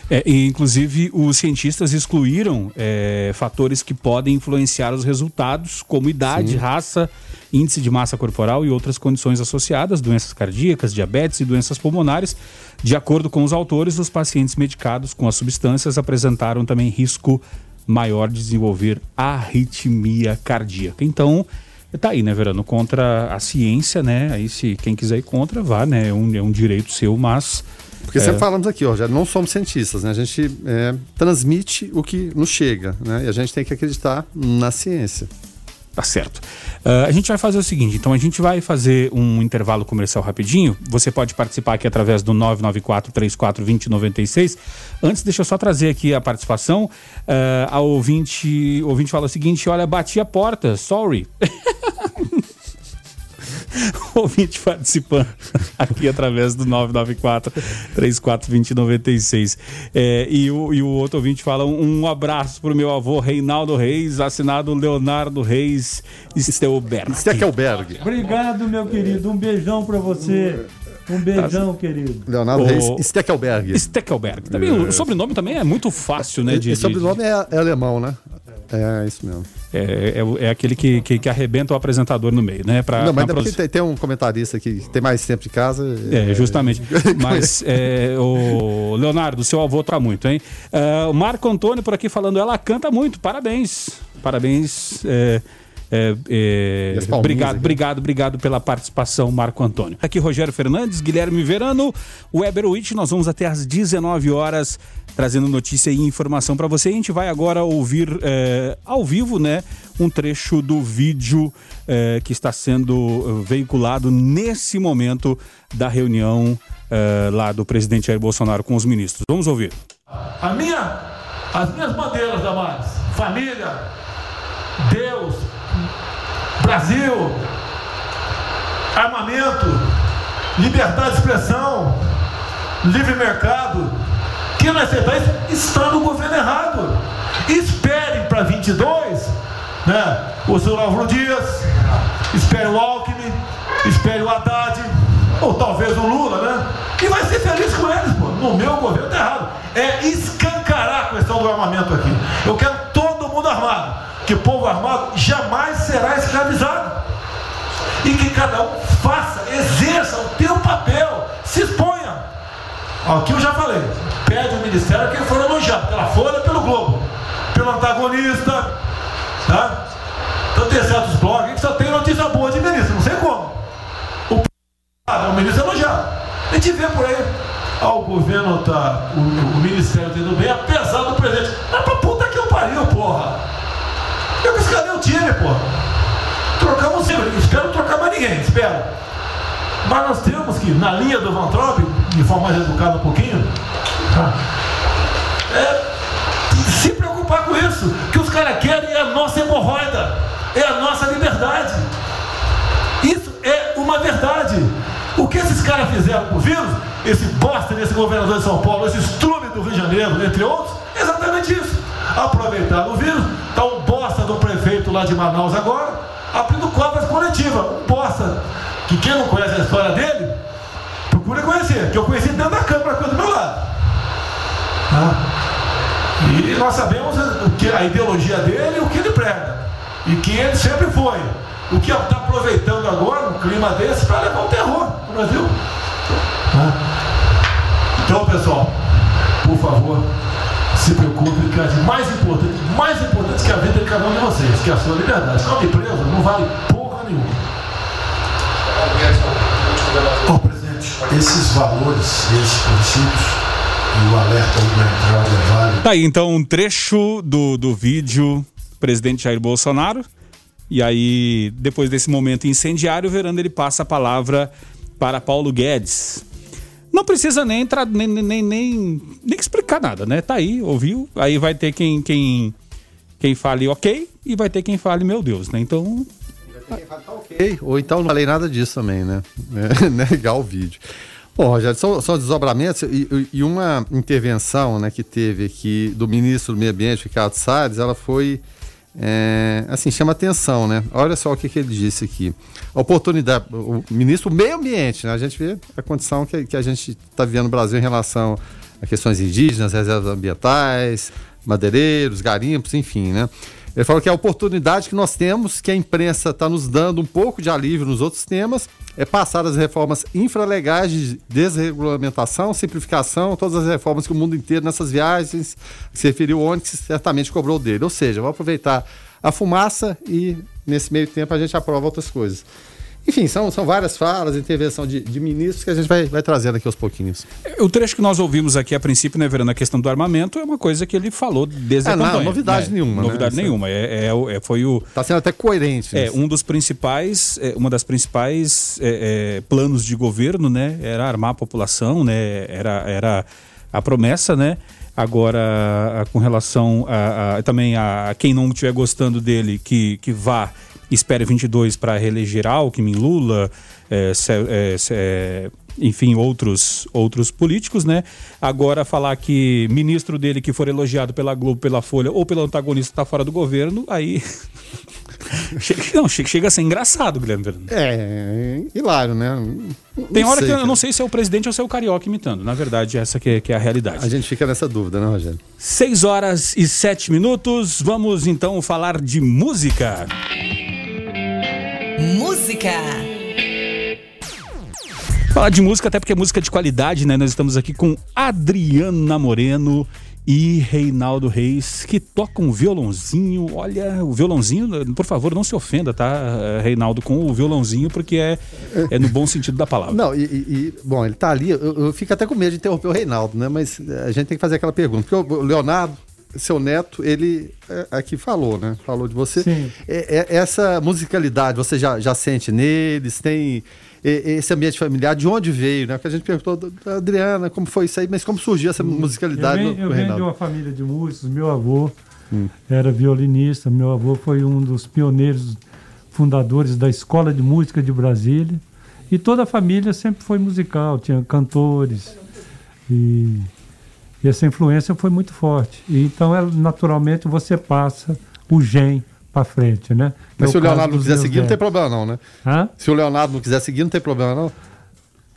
É, e, inclusive, os cientistas excluíram é, fatores que podem influenciar os resultados, como idade, Sim. raça, índice de massa corporal e outras condições associadas, doenças cardíacas, diabetes e doenças pulmonares. De acordo com os autores, os pacientes medicados com as substâncias apresentaram também risco maior de desenvolver arritmia cardíaca. Então, tá aí, né, Verano? Contra a ciência, né? Aí, se quem quiser ir contra, vá, né? É um, é um direito seu, mas. Porque é, sempre falamos aqui, ó, já não somos cientistas, né? A gente é, transmite o que nos chega, né? E a gente tem que acreditar na ciência. Tá certo. Ah, a gente vai fazer o seguinte, então a gente vai fazer um intervalo comercial rapidinho. Você pode participar aqui através do 994 34 2096. Antes, deixa eu só trazer aqui a participação. Ah, a ouvinte, ouvinte fala o seguinte: olha, bati a porta, sorry. *laughs* *laughs* ouvinte participando aqui através do 994 34 2096. É, e, o, e o outro ouvinte fala um, um abraço pro meu avô Reinaldo Reis, assinado Leonardo Reis Stelberg. Steckelberg. Obrigado, meu querido. Um beijão pra você. Um beijão, querido. Leonardo O- Reis Steckelberg. Steckelberg. Também, o sobrenome também é muito fácil, né? De, Esse sobrenome é, é alemão, né? É, isso mesmo. É, é, é aquele que, que, que arrebenta o apresentador no meio, né? Pra, não, mas porque tem, tem um comentarista aqui que tem mais tempo de casa. É, justamente. *laughs* Mas, é, o Leonardo, seu avô tá muito, hein? É, o Marco Antônio por aqui falando, ela canta muito, parabéns. Parabéns. é, é, é, obrigado, obrigado, obrigado pela participação, Marco Antônio. Aqui Rogério Fernandes, Guilherme Verano, Weber Witt, nós vamos até às 19 horas trazendo notícia e informação para você. A gente vai agora ouvir é, ao vivo, né, um trecho do vídeo é, que está sendo eh, veiculado nesse momento da reunião eh, lá do presidente Jair Bolsonaro com os ministros. Vamos ouvir. A minha, as minhas bandeiras, Damares, família, Brasil, armamento, liberdade de expressão, livre mercado, quem não aceitar isso está no governo errado. Esperem para 22, né? O seu Álvaro Dias, espere o Alckmin, espere o Haddad, ou talvez o Lula, né? E vai ser feliz com eles, pô. No meu governo tá errado. É escancarar a questão do armamento aqui. Eu quero todo mundo armado. Que povo armado jamais será escravizado. E que cada um faça, exerça o teu papel, se exponha. Aqui eu já falei. Pede o ministério quem for elogiado, pela Folha pelo Globo, pelo antagonista, tá? Então tem certos blogs que só tem notícia boa de ministro, não sei como. O é o ministro elogiado. A gente vê por aí. Ah, o governo tá. O, o ministério tá indo bem, apesar do presidente. Pra puta que eu pariu, porra! Eu que porra. Trocamos sempre. Espero trocar mais ninguém, espero. Mas nós temos que, na linha do Van Traub, de forma mais educada um pouquinho, tá? é, se preocupar com isso. Que os caras querem é a nossa hemorroida, é a nossa liberdade. Isso é uma verdade. O que esses caras fizeram com o vírus, esse bosta desse governador de São Paulo, esse estrume do Rio de Janeiro, entre outros, é exatamente isso. Aproveitaram o vírus, tá um bosta do prefeito lá de Manaus agora, abrindo cobras coletivas. Um bosta que quem não conhece a história dele, procura conhecer, que eu conheci dentro da Câmara aqui do meu lado. Tá? E nós sabemos o que, a ideologia dele e o que ele prega. E que ele sempre foi. O que está aproveitando agora, um clima desse, para levar o terror no Brasil. Tá? Então, pessoal, por favor, se preocupe que é de mais importante, mais importante que a vida de cada um de vocês, que é a sua liberdade. Só preso não vale porra nenhuma. Ô, presidente, esses valores, esses princípios, o alerta na entrada é válido. Tá aí então um trecho do, do vídeo do presidente Jair Bolsonaro. E aí, depois desse momento incendiário, o Verano ele passa a palavra para Paulo Guedes. Não precisa nem, entrar, nem, nem, nem, nem, explicar nada, né? Tá aí, ouviu? Aí vai ter quem, quem, quem fale ok e vai ter quem fale meu Deus, né? Então. Ok, Ou então não falei nada disso também, né? *laughs* É, Negar o vídeo. Bom, Rogério, são, são desdobramentos e, e uma intervenção né, que teve aqui do ministro do Meio Ambiente, Ricardo Salles, ela foi, é, assim, chama atenção, né? Olha só o que, que ele disse aqui. A oportunidade, o ministro do Meio Ambiente, né? A gente vê a condição que, que a gente está vivendo no Brasil em relação a questões indígenas, reservas ambientais, madeireiros, garimpos, enfim, né? Ele falou que a oportunidade que nós temos, que a imprensa está nos dando um pouco de alívio nos outros temas, é passar as reformas infralegais de desregulamentação, simplificação, todas as reformas que o mundo inteiro nessas viagens se referiu que certamente cobrou dele. Ou seja, vamos aproveitar a fumaça e nesse meio tempo a gente aprova outras coisas. Enfim, são, são várias falas, intervenção de, de ministros que a gente vai, vai trazendo aqui aos pouquinhos. O trecho que nós ouvimos aqui a princípio, né, Verano, a questão do armamento é uma coisa que ele falou desde É, a não, campanha. novidade né? nenhuma, né? Novidade Essa- nenhuma. É, é é- foi o. Está sendo até coerente. É, nisso. um dos principais, é, uma das principais é, é, planos de governo, né, era armar a população, né, era, era a promessa, né. Agora, a- com relação a, a- também a, quem não estiver gostando dele, que, que vá, espere 22 para reeleger Alckmin, Lula, é, é, enfim, outros, outros políticos, né? Agora falar que ministro dele que for elogiado pela Globo, pela Folha ou pelo antagonista está fora do governo, aí *laughs* chega, não, chega, chega a ser engraçado, Guilherme Verano. É, hilário, né? Tem Não hora sei, que eu cara. não sei se é o presidente ou se é o carioca imitando. Na verdade, essa que é, que é a realidade. A gente fica nessa dúvida, né, Rogério? 6 horas e 7 minutos. Vamos então falar de música. Música. Falar de música, até porque é música de qualidade, né? Nós estamos aqui com Adriana Moreno e Reinaldo Reis, que tocam violãozinho. Olha, o violãozinho, por favor, não se ofenda, tá, Reinaldo, com o violãozinho, porque é, é no bom sentido da palavra. Não, e, e- e, bom, ele tá ali, eu, eu fico até com medo de interromper o Reinaldo, né? Mas a gente tem que fazer aquela pergunta. Porque o Leonardo, seu neto, ele é, aqui falou, né? Falou de você. Sim. É- é- essa musicalidade, você já, já sente neles? Tem é, esse ambiente familiar? De onde veio, né? Porque a gente perguntou Adriana, como foi isso aí, mas como surgiu essa Eu musicalidade venho, no, eu venho de uma família de músicos. Meu avô era violinista. Meu avô foi um dos pioneiros fundadores da Escola de Música de Brasília. E toda a família sempre foi musical, tinha cantores. E, e essa influência foi muito forte. E, então, é, naturalmente, você passa o gen para frente, né? Mas É se o Leonardo não quiser seguir, não tem netos. problema não, né? Hã? Se o Leonardo não quiser seguir, não tem problema não.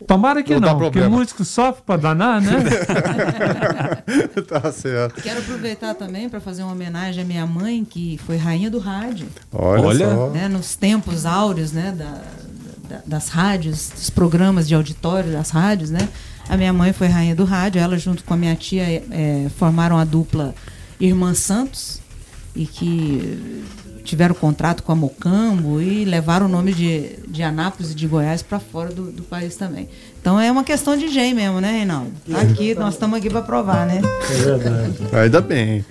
Tomara que Não não, porque músico sofre para danar, né? *laughs* tá certo. Quero aproveitar também para fazer uma homenagem à minha mãe, que foi rainha do rádio. Olha, Olha. só. né, nos tempos áureos né, da- da- das rádios, dos programas de auditório das rádios, né? A minha mãe foi rainha do rádio, ela junto com a minha tia eh, formaram a dupla Irmã Santos e que tiveram contrato com a Mocambo e levaram o nome de, de Anápolis e de Goiás para fora do, do país também. Então é uma questão de gen mesmo, né, Reinaldo? Tá aqui, nós estamos aqui para provar, né? É verdade. Ainda bem.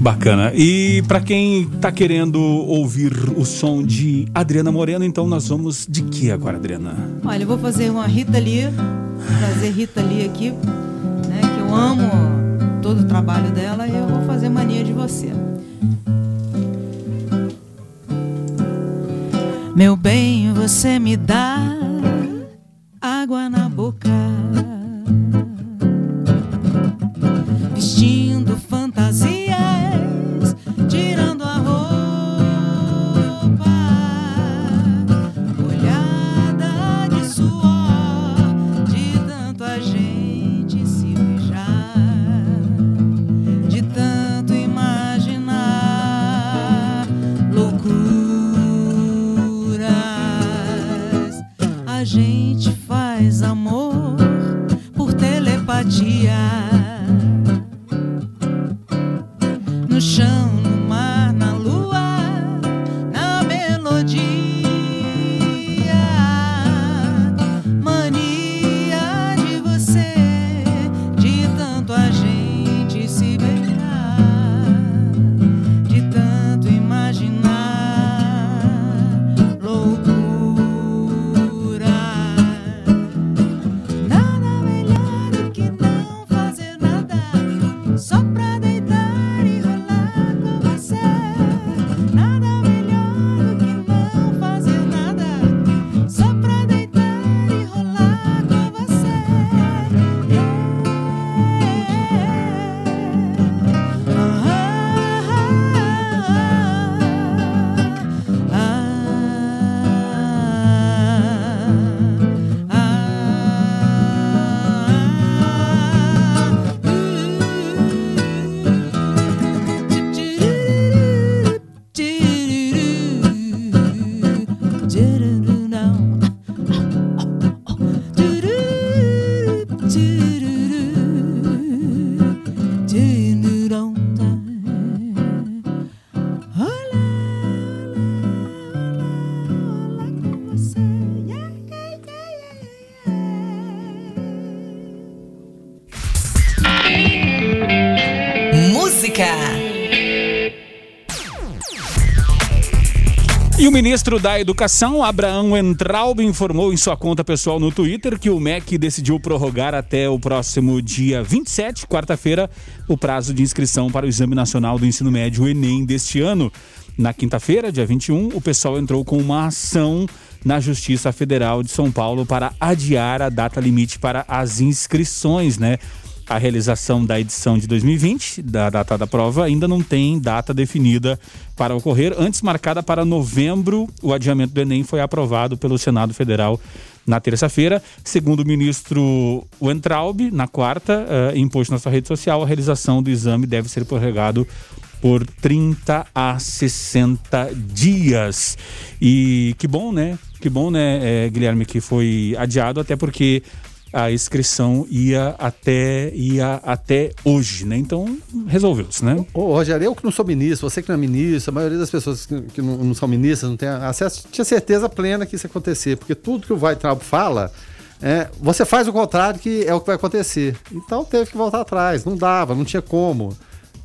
Bacana. E pra quem tá querendo ouvir o som de Adriana Moreno, então nós vamos de que agora, Adriana? Olha, eu vou fazer uma Rita Lee, trazer Rita Lee aqui, né? Que eu amo todo o trabalho dela e eu vou fazer mania de você. Meu bem, você me dá água na boca, Yeah. Ministro da Educação, Abraão Entraub, informou em sua conta pessoal no Twitter que o MEC decidiu prorrogar até o próximo dia 27, quarta-feira, o prazo de inscrição para o Exame Nacional do Ensino Médio, Enem, deste ano. Na quinta-feira, dia 21, o pessoal entrou com uma ação na Justiça Federal de São Paulo para adiar a data limite para as inscrições, né? A realização da edição de 2020, da data da prova, ainda não tem data definida para ocorrer. Antes marcada para novembro, o adiamento do Enem foi aprovado pelo Senado Federal na terça-feira. Segundo o ministro Weintraub, na quarta, uh, imposto na sua rede social, a realização do exame deve ser prorrogado por 30 a 60 dias. E que bom, né? Que bom, né, é, Guilherme, que foi adiado, até porque a inscrição ia até ia até hoje, né? Então resolveu-se, né? Ô, Rogério, eu que não sou ministro, você que não é ministro, a maioria das pessoas que, que não, não, são ministras não tem acesso, tinha certeza plena que isso ia acontecer, porque tudo que o Weitraub fala, é, você faz o contrário que é o que vai acontecer. Então teve que voltar atrás, não dava, não tinha como.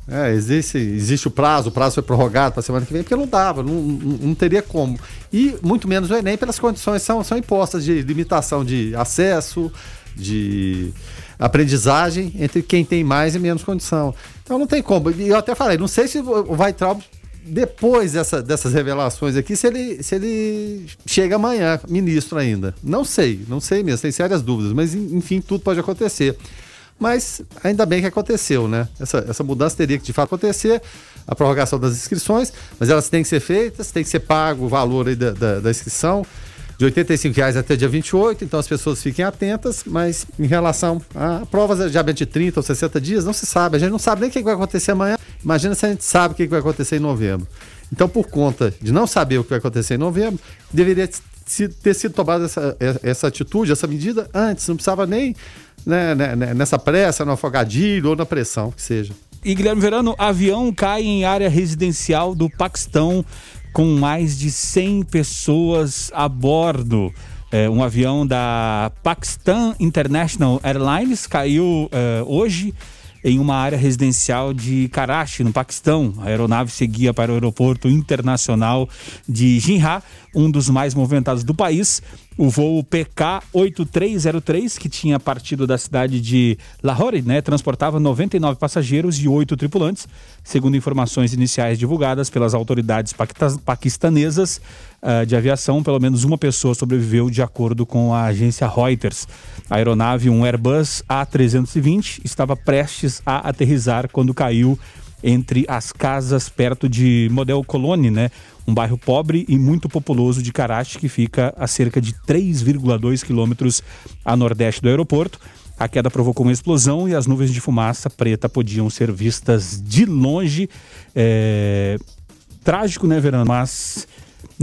É, existe, existe o prazo, o prazo foi prorrogado para semana que vem, porque não dava, não, não, não, teria como. E muito menos o Enem, pelas condições são, são impostas de limitação de acesso, de aprendizagem entre quem tem mais e menos condição. Então não tem como. E eu até falei, não sei se o Weitraub, depois dessa, dessas revelações aqui, se ele, se ele chega amanhã, ministro ainda. Não sei, não sei mesmo, tem sérias dúvidas, mas enfim, tudo pode acontecer. Mas ainda bem que aconteceu, né? Essa, essa mudança teria que de fato acontecer, a prorrogação das inscrições, mas elas têm que ser feitas, tem que ser pago o valor da, da, da inscrição de R$ reais até dia 28, então as pessoas fiquem atentas, mas em relação a provas de de 30 ou 60 dias, não se sabe. A gente não sabe nem o que vai acontecer amanhã. Imagina se a gente sabe o que vai acontecer em novembro. Então, por conta de não saber o que vai acontecer em novembro, deveria ter sido tomada essa, essa atitude, essa medida antes. Não precisava nem né, né, né, nessa pressa, no afogadilho ou na pressão, que seja. E Guilherme Verano, avião cai em área residencial do Paquistão com mais de 100 pessoas a bordo. É, um avião da Pakistan International Airlines caiu é, hoje em uma área residencial de Karachi, no Paquistão. A aeronave seguia para o aeroporto internacional de Jinha, um dos mais movimentados do país. O voo PK-8303, que tinha partido da cidade de Lahore, né, transportava 99 passageiros e 8 tripulantes. Segundo informações iniciais divulgadas pelas autoridades paquistanesas uh, de aviação, pelo menos uma pessoa sobreviveu, de acordo com a agência Reuters. A aeronave, um Airbus A320, estava prestes a aterrizar quando caiu entre as casas perto de Model Colone, né? Um bairro pobre e muito populoso de Karachi, que fica a cerca de 3,2 quilômetros a nordeste do aeroporto. A queda provocou uma explosão e as nuvens de fumaça preta podiam ser vistas de longe. É... Trágico, né, Verano? Mas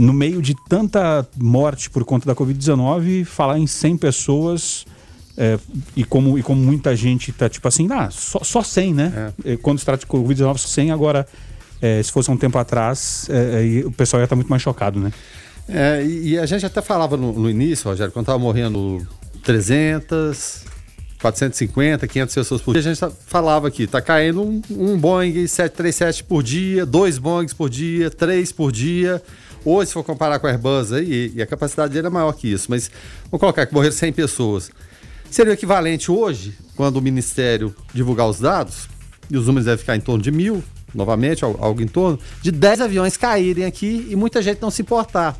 no meio de tanta morte por conta da Covid-19, falar em 100 pessoas é, e, como, e como muita gente tá tipo assim, ah, só, só 100, né? É. Quando se trata de Covid-19, só 100. Agora, é, se fosse um tempo atrás, é, é, o pessoal ia estar tá muito mais chocado, né? É, e, a gente até falava no, no início, Rogério, quando estava morrendo 300, 450, 500 pessoas por dia, a gente falava aqui, tá caindo um, um Boeing 737 por dia, dois Boeings por dia, três por dia. Hoje, se for comparar com a Airbus aí, e a capacidade dele é maior que isso, mas vamos colocar que morreram 100 pessoas. Seria o equivalente hoje, quando o Ministério divulgar os dados, e os números devem ficar em torno de mil, novamente, algo em torno, de 10 aviões caírem aqui e muita gente não se importar.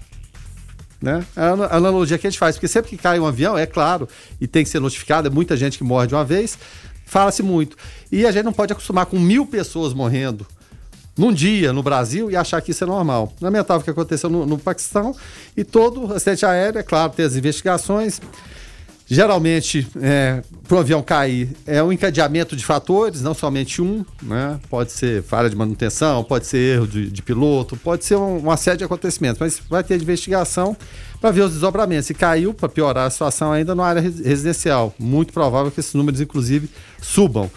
Né? É a analogia que a gente faz, porque sempre que cai um avião, é claro, e tem que ser notificado, é muita gente que morre de uma vez, fala-se muito. E a gente não pode acostumar com mil pessoas morrendo num dia no Brasil e achar que isso é normal. Lamentável o que aconteceu no, no Paquistão e todo acidente aéreo, é claro, tem as investigações. Geralmente, é, para o avião cair, é um encadeamento de fatores, não somente um, né? Pode ser falha de manutenção, pode ser erro de, de piloto, pode ser um, uma série de acontecimentos, mas vai ter investigação para ver os desdobramentos. Se caiu, para piorar a situação ainda na área residencial. Muito provável que esses números, inclusive, subam.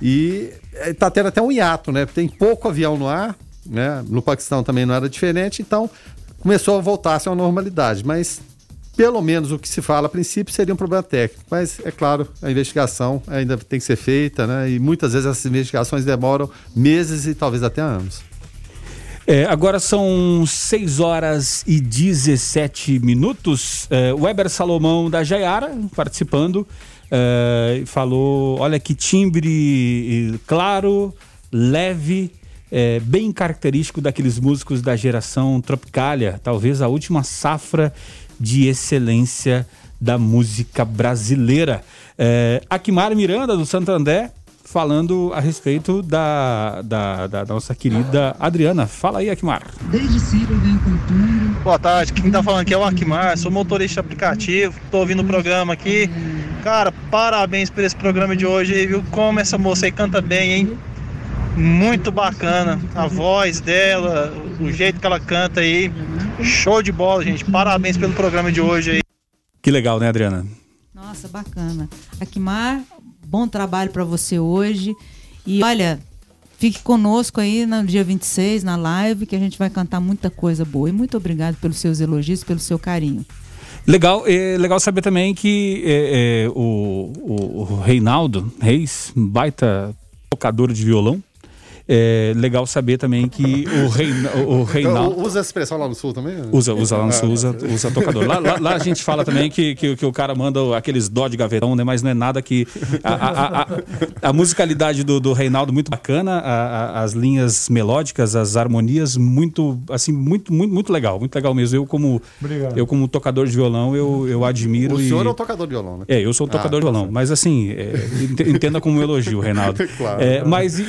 E está é, tendo até um hiato, né? Tem pouco avião no ar, né? No Paquistão também não era diferente, então começou a voltar a uma normalidade. Mas pelo menos o que se fala a princípio seria um problema técnico. Mas é claro, a investigação ainda tem que ser feita, né? E muitas vezes essas investigações demoram meses e talvez até anos. É, agora são 6 horas e 17 minutos. É, Weber Salomão da Jaiara participando. É, falou: olha que timbre claro, leve, é, bem característico daqueles músicos da geração Tropicália, talvez a última safra de excelência da música brasileira. É, Akimar Miranda, do Santander, falando a respeito da, da, da, nossa querida Adriana. Fala aí, Akimar. Desde vem com Boa tarde, quem tá falando aqui é o Akimar, sou motorista de aplicativo, tô ouvindo o programa aqui. Cara, parabéns por esse programa de hoje aí, viu? Como essa moça aí canta bem, hein? Muito bacana. A voz dela, o jeito que ela canta aí. Show de bola, gente. Parabéns pelo programa de hoje aí. Que legal, né, Adriana? Nossa, bacana. Akimar, bom trabalho para você hoje. E olha, fique conosco aí no dia 26, na live, que a gente vai cantar muita coisa boa. E muito obrigado pelos seus elogios, pelo seu carinho. Legal, é legal saber também que é, é, o, o, o Reinaldo Reis, baita tocador de violão, é legal saber também que o, Reina, o Reinaldo. Então, usa a expressão lá no sul também? Usa, usa lá no sul, usa, usa tocador. Lá, lá, lá, a gente fala também que, que, que, o cara manda aqueles dó de gavetão, né? Mas não é nada que. A, a, a, a musicalidade do, do Reinaldo muito bacana, a, as linhas melódicas, as harmonias, muito, assim, muito, muito, muito legal. Muito legal mesmo. Eu, como, eu, como tocador de violão, eu, eu admiro. O e... senhor é o tocador de violão, né? É, eu sou o tocador ah, de violão. Tá mas assim, é, entenda como um elogio, Reinaldo. *laughs* claro. É, mas e,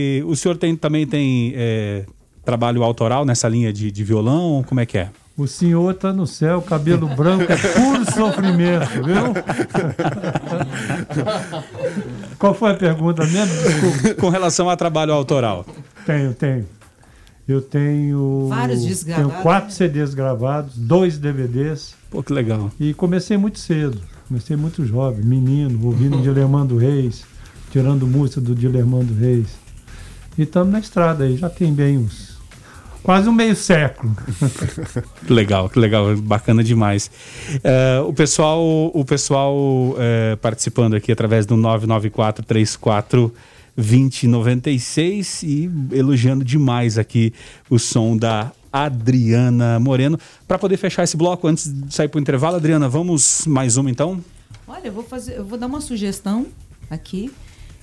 e o senhor tem também tem é, trabalho autoral nessa linha de, de violão? Como é que é? O senhor está no céu, cabelo branco, é puro *laughs* sofrimento, viu? Qual foi a pergunta mesmo? Desculpa. Com relação a trabalho autoral. Tenho, tenho. Eu tenho. Vários discos gravados. Tenho quatro CDs gravados, dois DVDs. Pô, que legal. E comecei muito cedo. Comecei muito jovem, menino, ouvindo Dilermando Reis, tirando música do Dilermando Reis. E estamos na estrada aí, já tem bem uns. Quase um meio século. *laughs* que legal, que legal, bacana demais. Uh, o pessoal, o pessoal uh, participando aqui através do 994 34 2096 e elogiando demais aqui o som da Adriana Moreno. Para poder fechar esse bloco antes de sair para o intervalo, Adriana, vamos mais uma então? Olha, eu vou fazer, eu vou dar uma sugestão aqui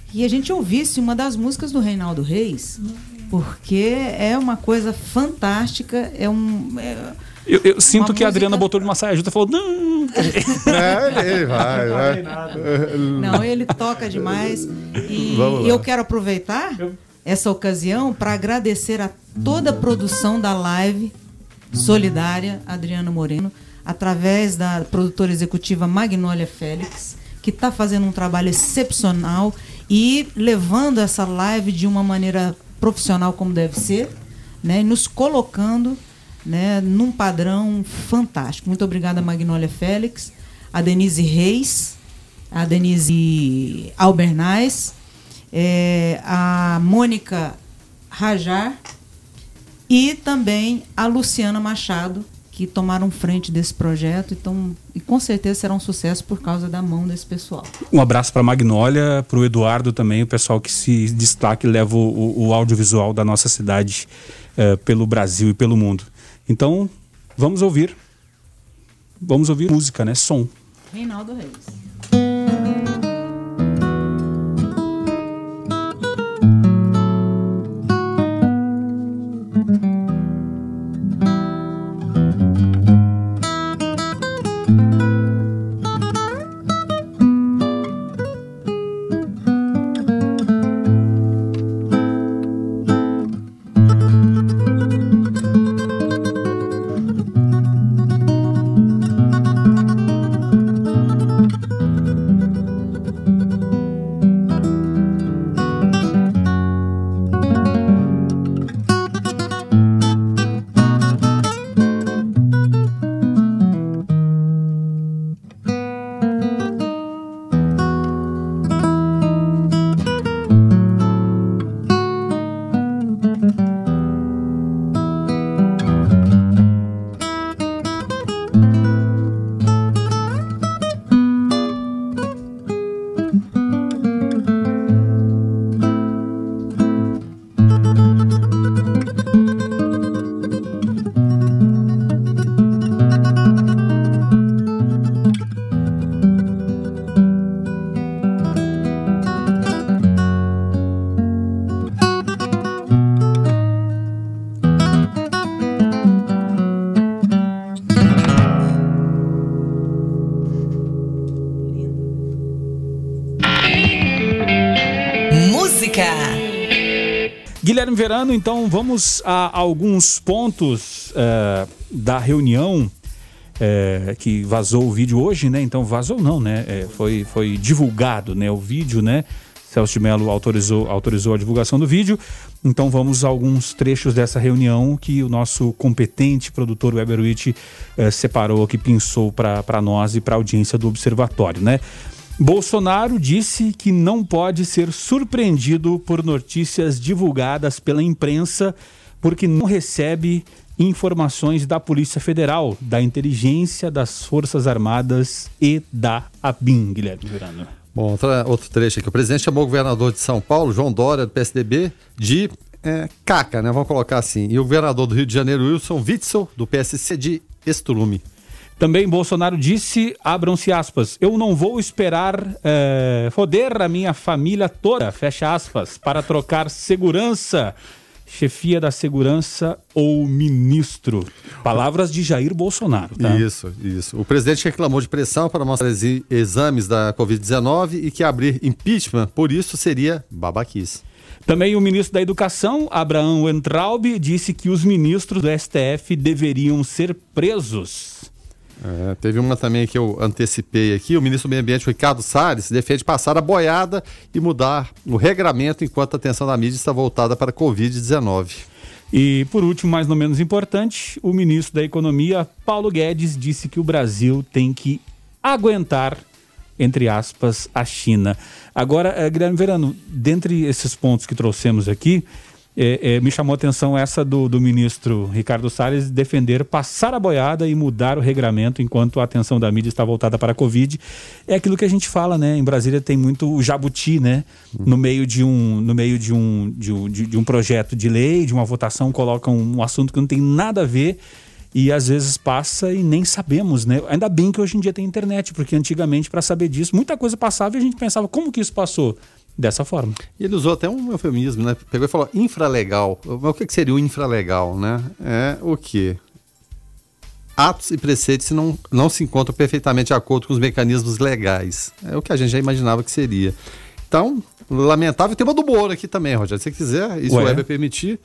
que a gente ouvisse uma das músicas do Reinaldo Reis, porque é uma coisa fantástica, é um. É eu, eu sinto que música... a Adriana botou de uma saia justa e falou: não. *laughs* é, ele vai, vai. *laughs* Não, ele toca demais. E eu quero aproveitar essa ocasião para agradecer a toda a produção da live solidária Adriano Moreno, através da produtora executiva Magnólia Félix, que está fazendo um trabalho excepcional e levando essa live de uma maneira profissional como deve ser, né, e nos colocando né, num padrão fantástico. Muito obrigada, Magnólia Félix, a Denise Reis, a Denise Albernaz, é, a Mônica Rajar e também a Luciana Machado, que tomaram frente desse projeto então, e com certeza será um sucesso por causa da mão desse pessoal. Um abraço para a Magnólia, para o Eduardo também, o pessoal que se destaca e leva o, o audiovisual da nossa cidade uh, pelo Brasil e pelo mundo. Então, vamos ouvir. Vamos ouvir música, né? Som. Reinaldo Reis. Guilherme Verano, então vamos a alguns pontos uh, da reunião é, que vazou o vídeo hoje, né? Então vazou não, né? É, foi, foi divulgado, né? O vídeo, né? Celso de Mello autorizou, autorizou a divulgação do vídeo. Então vamos a alguns trechos dessa reunião que o nosso competente produtor Weber Witt eh, separou, que pensou para nós e para a audiência do Observatório, né? Bolsonaro disse que não pode ser surpreendido por notícias divulgadas pela imprensa porque não recebe informações da Polícia Federal, da inteligência das Forças Armadas e da ABIN, Guilherme Verano. Bom, outra, outro trecho aqui. O presidente chamou o governador de São Paulo, João Dória, do PSDB, de é, caca, né? Vamos colocar assim. E o governador do Rio de Janeiro, Wilson Witzel, do PSC, de estrume. Também Bolsonaro disse, abram-se aspas, eu não vou esperar é, foder a minha família toda, fecha aspas, para trocar segurança chefia da segurança ou ministro. Palavras de Jair Bolsonaro. Tá? Isso, isso. O presidente reclamou de pressão para mostrar exames da Covid-19 e que abrir impeachment, por isso, seria babaquice. Também o ministro da Educação, Abraão Weintraub, disse que os ministros do STF deveriam ser presos. É, teve uma também que eu antecipei aqui. O ministro do Meio Ambiente, Ricardo Salles, defende passar a boiada e mudar o regramento enquanto a atenção da mídia está voltada para a Covid-19. E, por último, mais não menos importante, o ministro da Economia, Paulo Guedes, disse que o Brasil tem que aguentar, entre aspas, a China. Agora, eh, Guilherme Verano, dentre esses pontos que trouxemos aqui, é, é, me chamou a atenção essa do, do ministro Ricardo Salles defender passar a boiada e mudar o regramento enquanto a atenção da mídia está voltada para a Covid. É aquilo que a gente fala, né? Em Brasília tem muito o jabuti, né? No meio de um, no meio de um, de um, de, de um projeto de lei, de uma votação, colocam um assunto que não tem nada a ver e às vezes passa e nem sabemos, né? Ainda bem que hoje em dia tem internet, porque antigamente para saber disso muita coisa passava e a gente pensava como que isso passou dessa forma. E ele usou até um eufemismo, né? Pegou e falou infralegal. O que, seria o infralegal, né? É o quê? Atos e preceitos não, não se encontram perfeitamente de acordo com os mecanismos legais. É o que a gente já imaginava que seria. Então, lamentável o tema do Moro aqui também, Rogério. Se você quiser, isso Ué. o Weber permitir.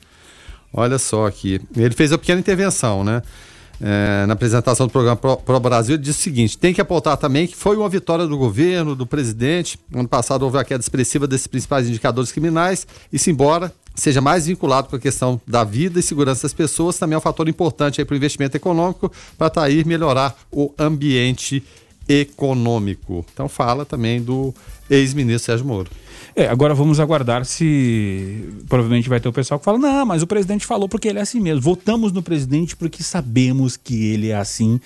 Olha só aqui. Ele fez a pequena intervenção, né? É, na apresentação do programa Pro, Pro, Brasil, disse o seguinte: tem que apontar também que foi uma vitória do governo, do presidente. Ano passado houve a queda expressiva desses principais indicadores criminais, e se embora seja mais vinculado com a questão da vida e segurança das pessoas, também é um fator importante para o investimento econômico, para tá aí melhorar o ambiente econômico. Então fala também do ex-ministro Sérgio Moro. É, agora vamos aguardar se provavelmente vai ter o pessoal que fala: "Não, mas o presidente falou porque ele é assim mesmo. Votamos no presidente porque sabemos que ele é assim".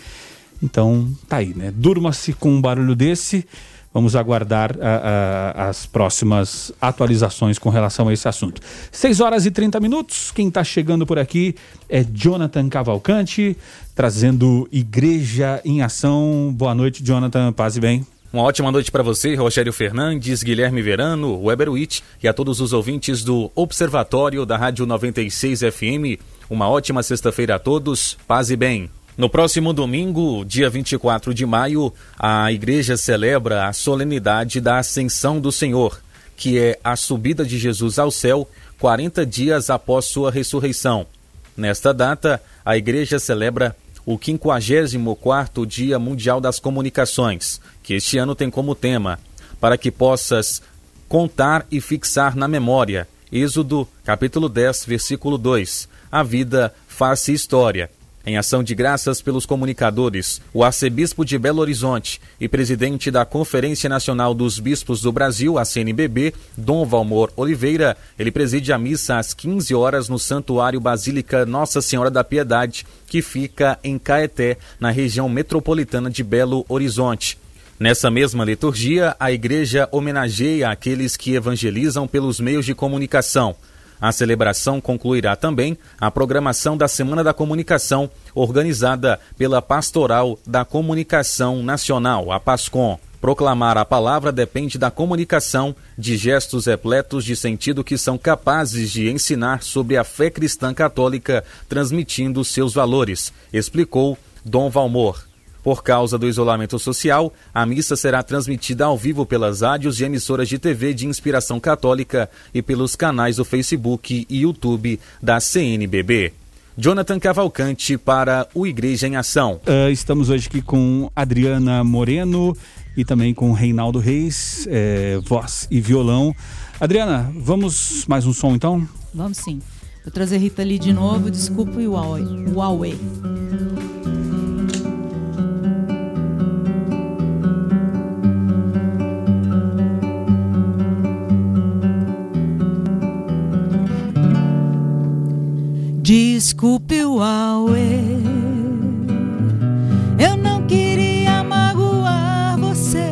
Então, tá aí, né? Durma-se com um barulho desse. Vamos aguardar a, a, as próximas atualizações com relação a esse assunto. 6 horas e 30 minutos. Quem está chegando por aqui é Jonathan Cavalcante, trazendo Igreja em Ação. Boa noite, Jonathan. Paz e bem. Uma ótima noite para você, Rogério Fernandes, Guilherme Verano, Weber Witt e a todos os ouvintes do Observatório da Rádio 96 FM. Uma ótima sexta-feira a todos, paz e bem. No próximo domingo, dia 24 de maio, a igreja celebra a solenidade da Ascensão do Senhor, que é a subida de Jesus ao céu 40 dias após sua ressurreição. Nesta data, a igreja celebra o 54º Dia Mundial das Comunicações, que este ano tem como tema para que possas contar e fixar na memória. Êxodo, capítulo 10, versículo 2. A vida faz história. Em ação de graças pelos comunicadores, o arcebispo de Belo Horizonte e presidente da Conferência Nacional dos Bispos do Brasil, a CNBB, Dom Valmor Oliveira, ele preside a missa às 15 horas no Santuário Basílica Nossa Senhora da Piedade, que fica em Caeté, na região metropolitana de Belo Horizonte. Nessa mesma liturgia, a igreja homenageia aqueles que evangelizam pelos meios de comunicação. A celebração concluirá também a programação da Semana da Comunicação, organizada pela Pastoral da Comunicação Nacional, a PASCOM. Proclamar a palavra depende da comunicação, de gestos repletos de sentido que são capazes de ensinar sobre a fé cristã católica, transmitindo seus valores, explicou Dom Valmor. Por causa do isolamento social, a missa será transmitida ao vivo pelas rádios e emissoras de TV de inspiração católica e pelos canais do Facebook e YouTube da CNBB. Jonathan Cavalcante para o Igreja em Ação. Uh, estamos hoje aqui com Adriana Moreno e também com Reinaldo Reis, é, voz e violão. Adriana, vamos mais um som então? Vamos sim. Vou trazer Rita Lee de novo, desculpa o Huawei. Huawei. Desculpe o Huawei. Eu não queria magoar você.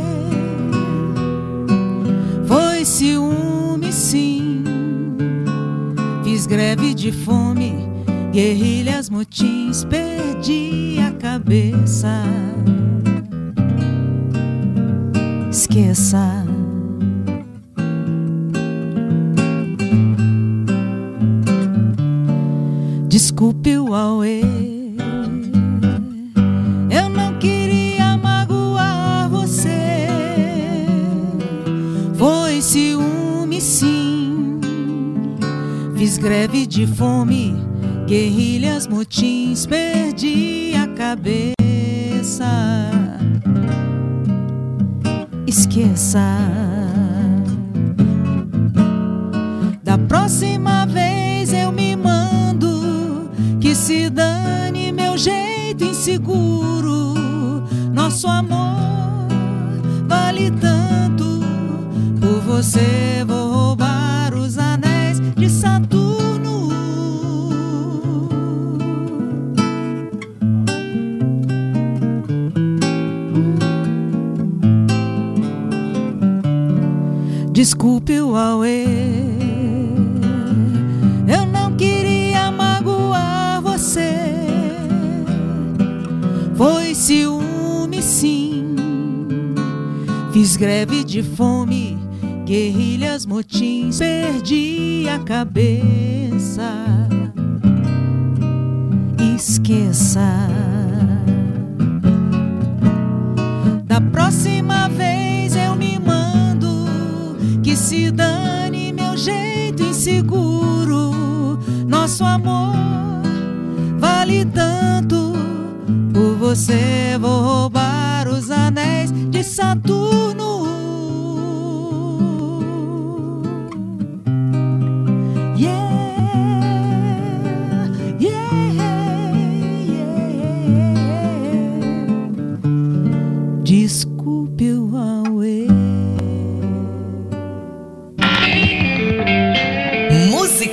Foi ciúme, sim. Fiz greve de fome, guerrilhas, motins, perdi a cabeça. Esqueça.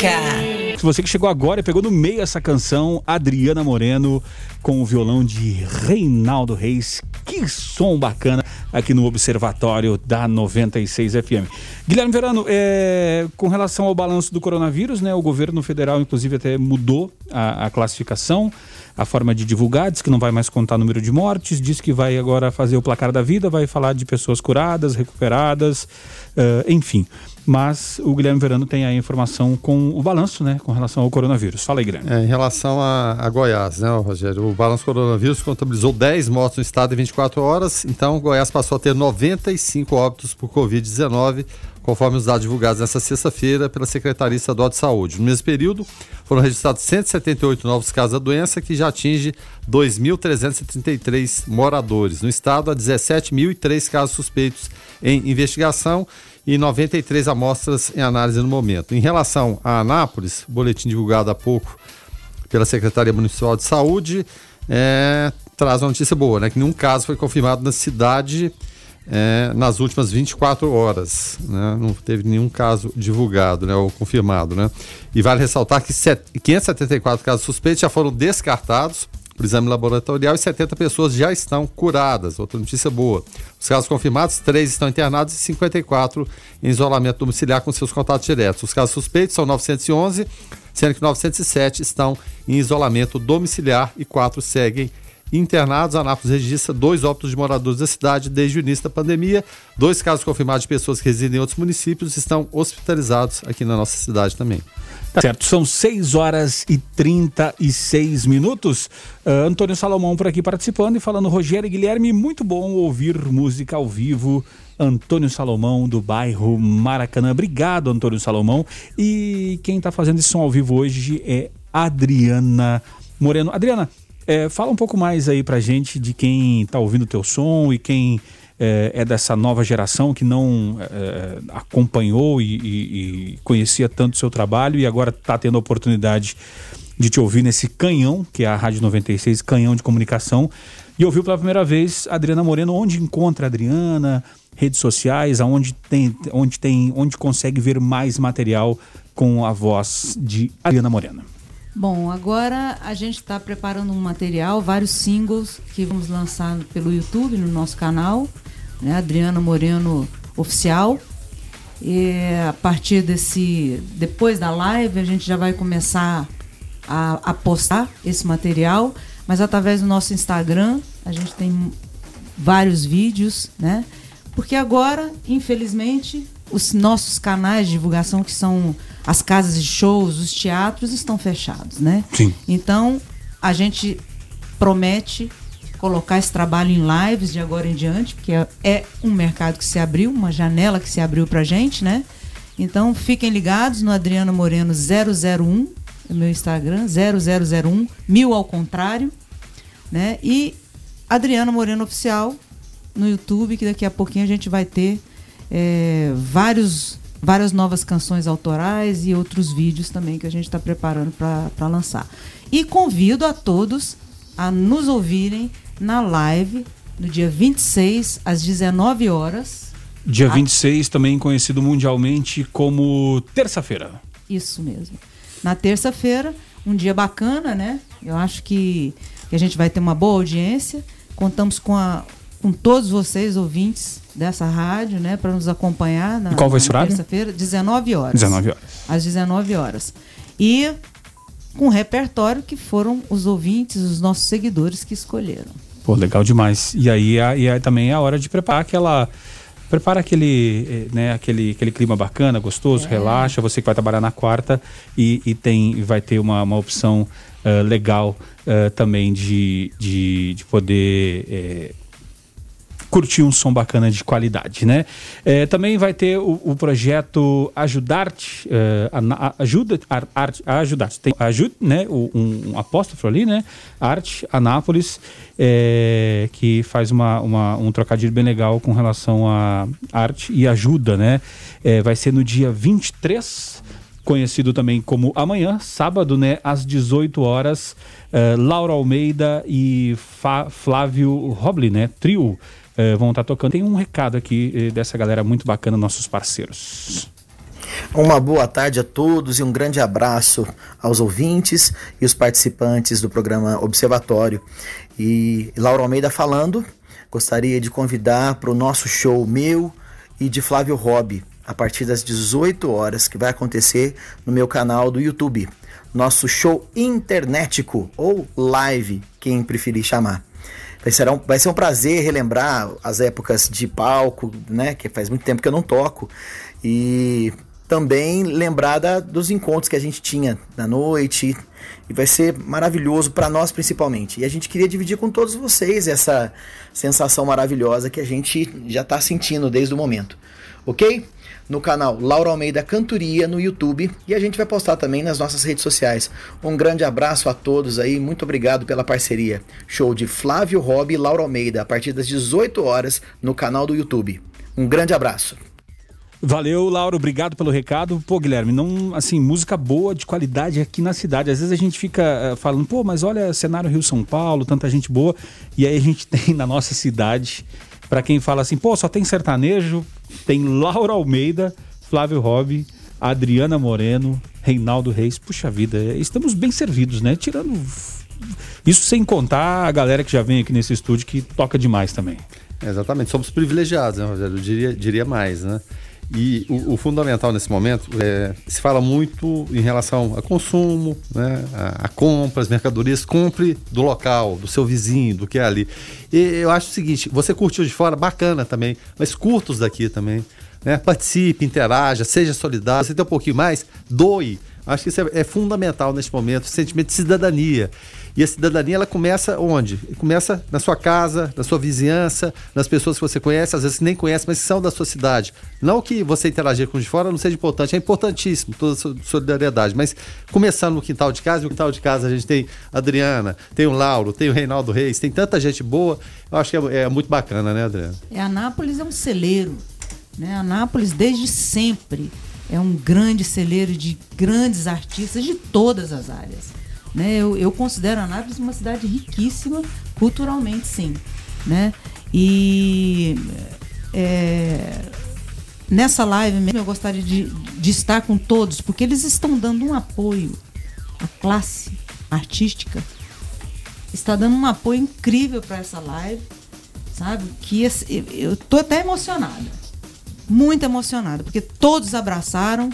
Música. Você que chegou agora e pegou no meio essa canção, Adriana Moreno com o violão de Reinaldo Reis. Que som bacana aqui no Observatório da 96 FM. Guilherme Verano, é, com relação ao balanço do coronavírus, né, o governo federal, inclusive, até mudou a, a classificação, a forma de divulgar, diz que não vai mais contar número de mortes, diz que vai agora fazer o placar da vida, vai falar de pessoas curadas, recuperadas, uh, enfim. Mas o Guilherme Verano tem a informação com o balanço, né, com relação ao coronavírus. Fala aí, Guilherme. É, em relação a, a Goiás, né, Rogério? O balanço coronavírus contabilizou 10 mortes no estado em 24 horas, então Goiás passou a ter 95 óbitos por Covid-19, conforme os dados divulgados nesta sexta-feira pela Secretaria Estadual de Saúde. No mesmo período, foram registrados 178 novos casos da doença, que já atinge 2.333 moradores. No estado, há 17.003 casos suspeitos em investigação e 93 amostras em análise no momento. Em relação a Anápolis, boletim divulgado há pouco pela Secretaria Municipal de Saúde, é, traz uma notícia boa, né? Que nenhum caso foi confirmado na cidade é, nas últimas 24 horas. Né? Não teve nenhum caso divulgado né? ou confirmado. Né? E vale ressaltar que set, 574 casos suspeitos já foram descartados por exame laboratorial e 70 pessoas já estão curadas. Outra notícia boa. Os casos confirmados, 3 estão internados e 54 em isolamento domiciliar com seus contatos diretos. Os casos suspeitos são 911, sendo que 907 estão em isolamento domiciliar e 4 seguem internados. A Anápolis registra dois óbitos de moradores da cidade desde o início da pandemia. Dois casos confirmados de pessoas que residem em outros municípios estão hospitalizados aqui na nossa cidade também. Tá certo, são 6 horas e 36 minutos. Uh, Antônio Salomão por aqui participando e falando, Rogério e Guilherme, muito bom ouvir música ao vivo. Antônio Salomão, do bairro Maracanã. Obrigado, Antônio Salomão. E quem está fazendo esse som ao vivo hoje é Adriana Moreno. Adriana, é, fala um pouco mais aí pra gente de quem está ouvindo o teu som e quem é, é, dessa nova geração que não é, acompanhou e, e, e, conhecia tanto o seu trabalho e agora está tendo a oportunidade de te ouvir nesse canhão, que é a Rádio 96, canhão de comunicação, e ouviu pela primeira vez Adriana Moreno. Onde encontra a Adriana? Redes sociais, aonde tem, onde tem, onde consegue ver mais material com a voz de Adriana Moreno. Bom, agora a gente está preparando um material, vários singles que vamos lançar pelo YouTube, no nosso canal, né? Adriana Moreno Oficial. E a partir desse. Depois da live, a gente já vai começar a, a postar esse material, mas através do nosso Instagram, a gente tem vários vídeos, né? Porque agora, infelizmente, os nossos canais de divulgação, que são as casas de shows, os teatros, estão fechados, né? Sim. Então, a gente promete colocar esse trabalho em lives de agora em diante, porque é, um mercado que se abriu, uma janela que se abriu pra gente, né? Então, fiquem ligados no Adriano Moreno 001, é meu Instagram, 0001, mil ao contrário, né? E Adriano Moreno Oficial no YouTube, que daqui a pouquinho a gente vai ter é, vários, várias novas canções autorais e outros vídeos também que a gente está preparando para lançar. E convido a todos a nos ouvirem na live no dia 26, às 19 horas. Dia 26, a... também conhecido mundialmente como terça-feira. Isso mesmo. Na terça-feira, um dia bacana, né? Eu acho que, que a gente vai ter uma boa audiência. Contamos com a, com todos vocês, ouvintes dessa rádio, né, para nos acompanhar na, e qual vai ser na terça-feira, 19 horas. 19 horas. Às 19 horas. E com um repertório que foram os ouvintes, os nossos seguidores que escolheram. Pô, legal demais. E aí, a, e aí também é a hora de preparar aquela prepara aquele, eh, né, aquele, aquele clima bacana, gostoso, é. relaxa. Você que vai trabalhar na quarta e, e tem, vai ter uma, uma opção uh, legal uh, também de, de, de poder curtir um som bacana de qualidade, né? É, também vai ter o, o projeto Ajudarte, é, ajuda, arte, Ajudarte, tem ajuda, né? Um, um apóstrofo ali, né? Arte, Anápolis, é, que faz uma, uma, um trocadilho bem legal com relação a arte e ajuda, né? É, vai ser no dia 23 conhecido também como amanhã, sábado, né, às 18 horas, uh, Laura Almeida e Fa Flávio Roble, né, trio eh, vão estar tá tocando. Tem um recado aqui eh, dessa galera muito bacana, nossos parceiros. Uma boa tarde a todos e um grande abraço aos ouvintes e os participantes do programa Observatório. E Laura Almeida falando, gostaria de convidar para o nosso show meu e de Flávio Hobby, a partir das 18 horas, que vai acontecer no meu canal do YouTube. Nosso show internetico ou live, quem preferir chamar. Vai ser, um, vai ser um prazer relembrar as épocas de palco, né? Que faz muito tempo que eu não toco. E também lembrar da, dos encontros que a gente tinha na noite. E vai ser maravilhoso para nós principalmente. E a gente queria dividir com todos vocês essa sensação maravilhosa que a gente já está sentindo desde o momento. Ok? No canal Laura Almeida Cantoria no YouTube e a gente vai postar também nas nossas redes sociais. Um grande abraço a todos aí, muito obrigado pela parceria. Show de Flávio Robb e Laura Almeida a partir das 18 horas no canal do YouTube. Um grande abraço. Valeu, Laura, obrigado pelo recado. Pô, Guilherme, não, assim, música boa, de qualidade aqui na cidade. Às vezes a gente fica uh, falando, pô, mas olha, cenário Rio-São Paulo, tanta gente boa. E aí a gente *laughs* tem na nossa cidade para quem fala assim, pô, só tem sertanejo, tem Laura Almeida, Flávio Robb, Adriana Moreno, Reinaldo Reis. Puxa vida, estamos bem servidos, né? Tirando. Isso sem contar a galera que já vem aqui nesse estúdio que toca demais também. exatamente, somos privilegiados, né, Rogério? Eu diria, diria mais, né? E o, o fundamental nesse momento é se fala muito em relação a consumo, né, a, a compras, mercadorias, compre do local, do seu vizinho, do que é ali. E eu acho o seguinte, você curtiu de fora, bacana também, mas curta os daqui também. Né? Participe, interaja, seja solidário. Você tem um pouquinho mais, doe. Acho que isso é, é fundamental neste momento, sentimento de cidadania. E a cidadania ela começa onde? Começa na sua casa, na sua vizinhança, nas pessoas que você conhece, às vezes nem conhece, mas que são da sua cidade. Não que você interagir com os de fora não seja importante, é importantíssimo toda a solidariedade, mas começando no quintal de casa, e no quintal de casa a gente tem a Adriana, tem o Lauro, tem o Reinaldo Reis, tem tanta gente boa, eu acho que é, é muito bacana, né, Adriana? É, Anápolis é um celeiro, né? Anápolis desde sempre é um grande celeiro de grandes artistas de todas as áreas. Né? Eu, eu considero Anápolis uma cidade riquíssima culturalmente, sim. Né? E é, nessa live mesmo eu gostaria de, de estar com todos, porque eles estão dando um apoio à classe artística, está dando um apoio incrível para essa live, sabe? Que eu estou até emocionada, muito emocionada, porque todos abraçaram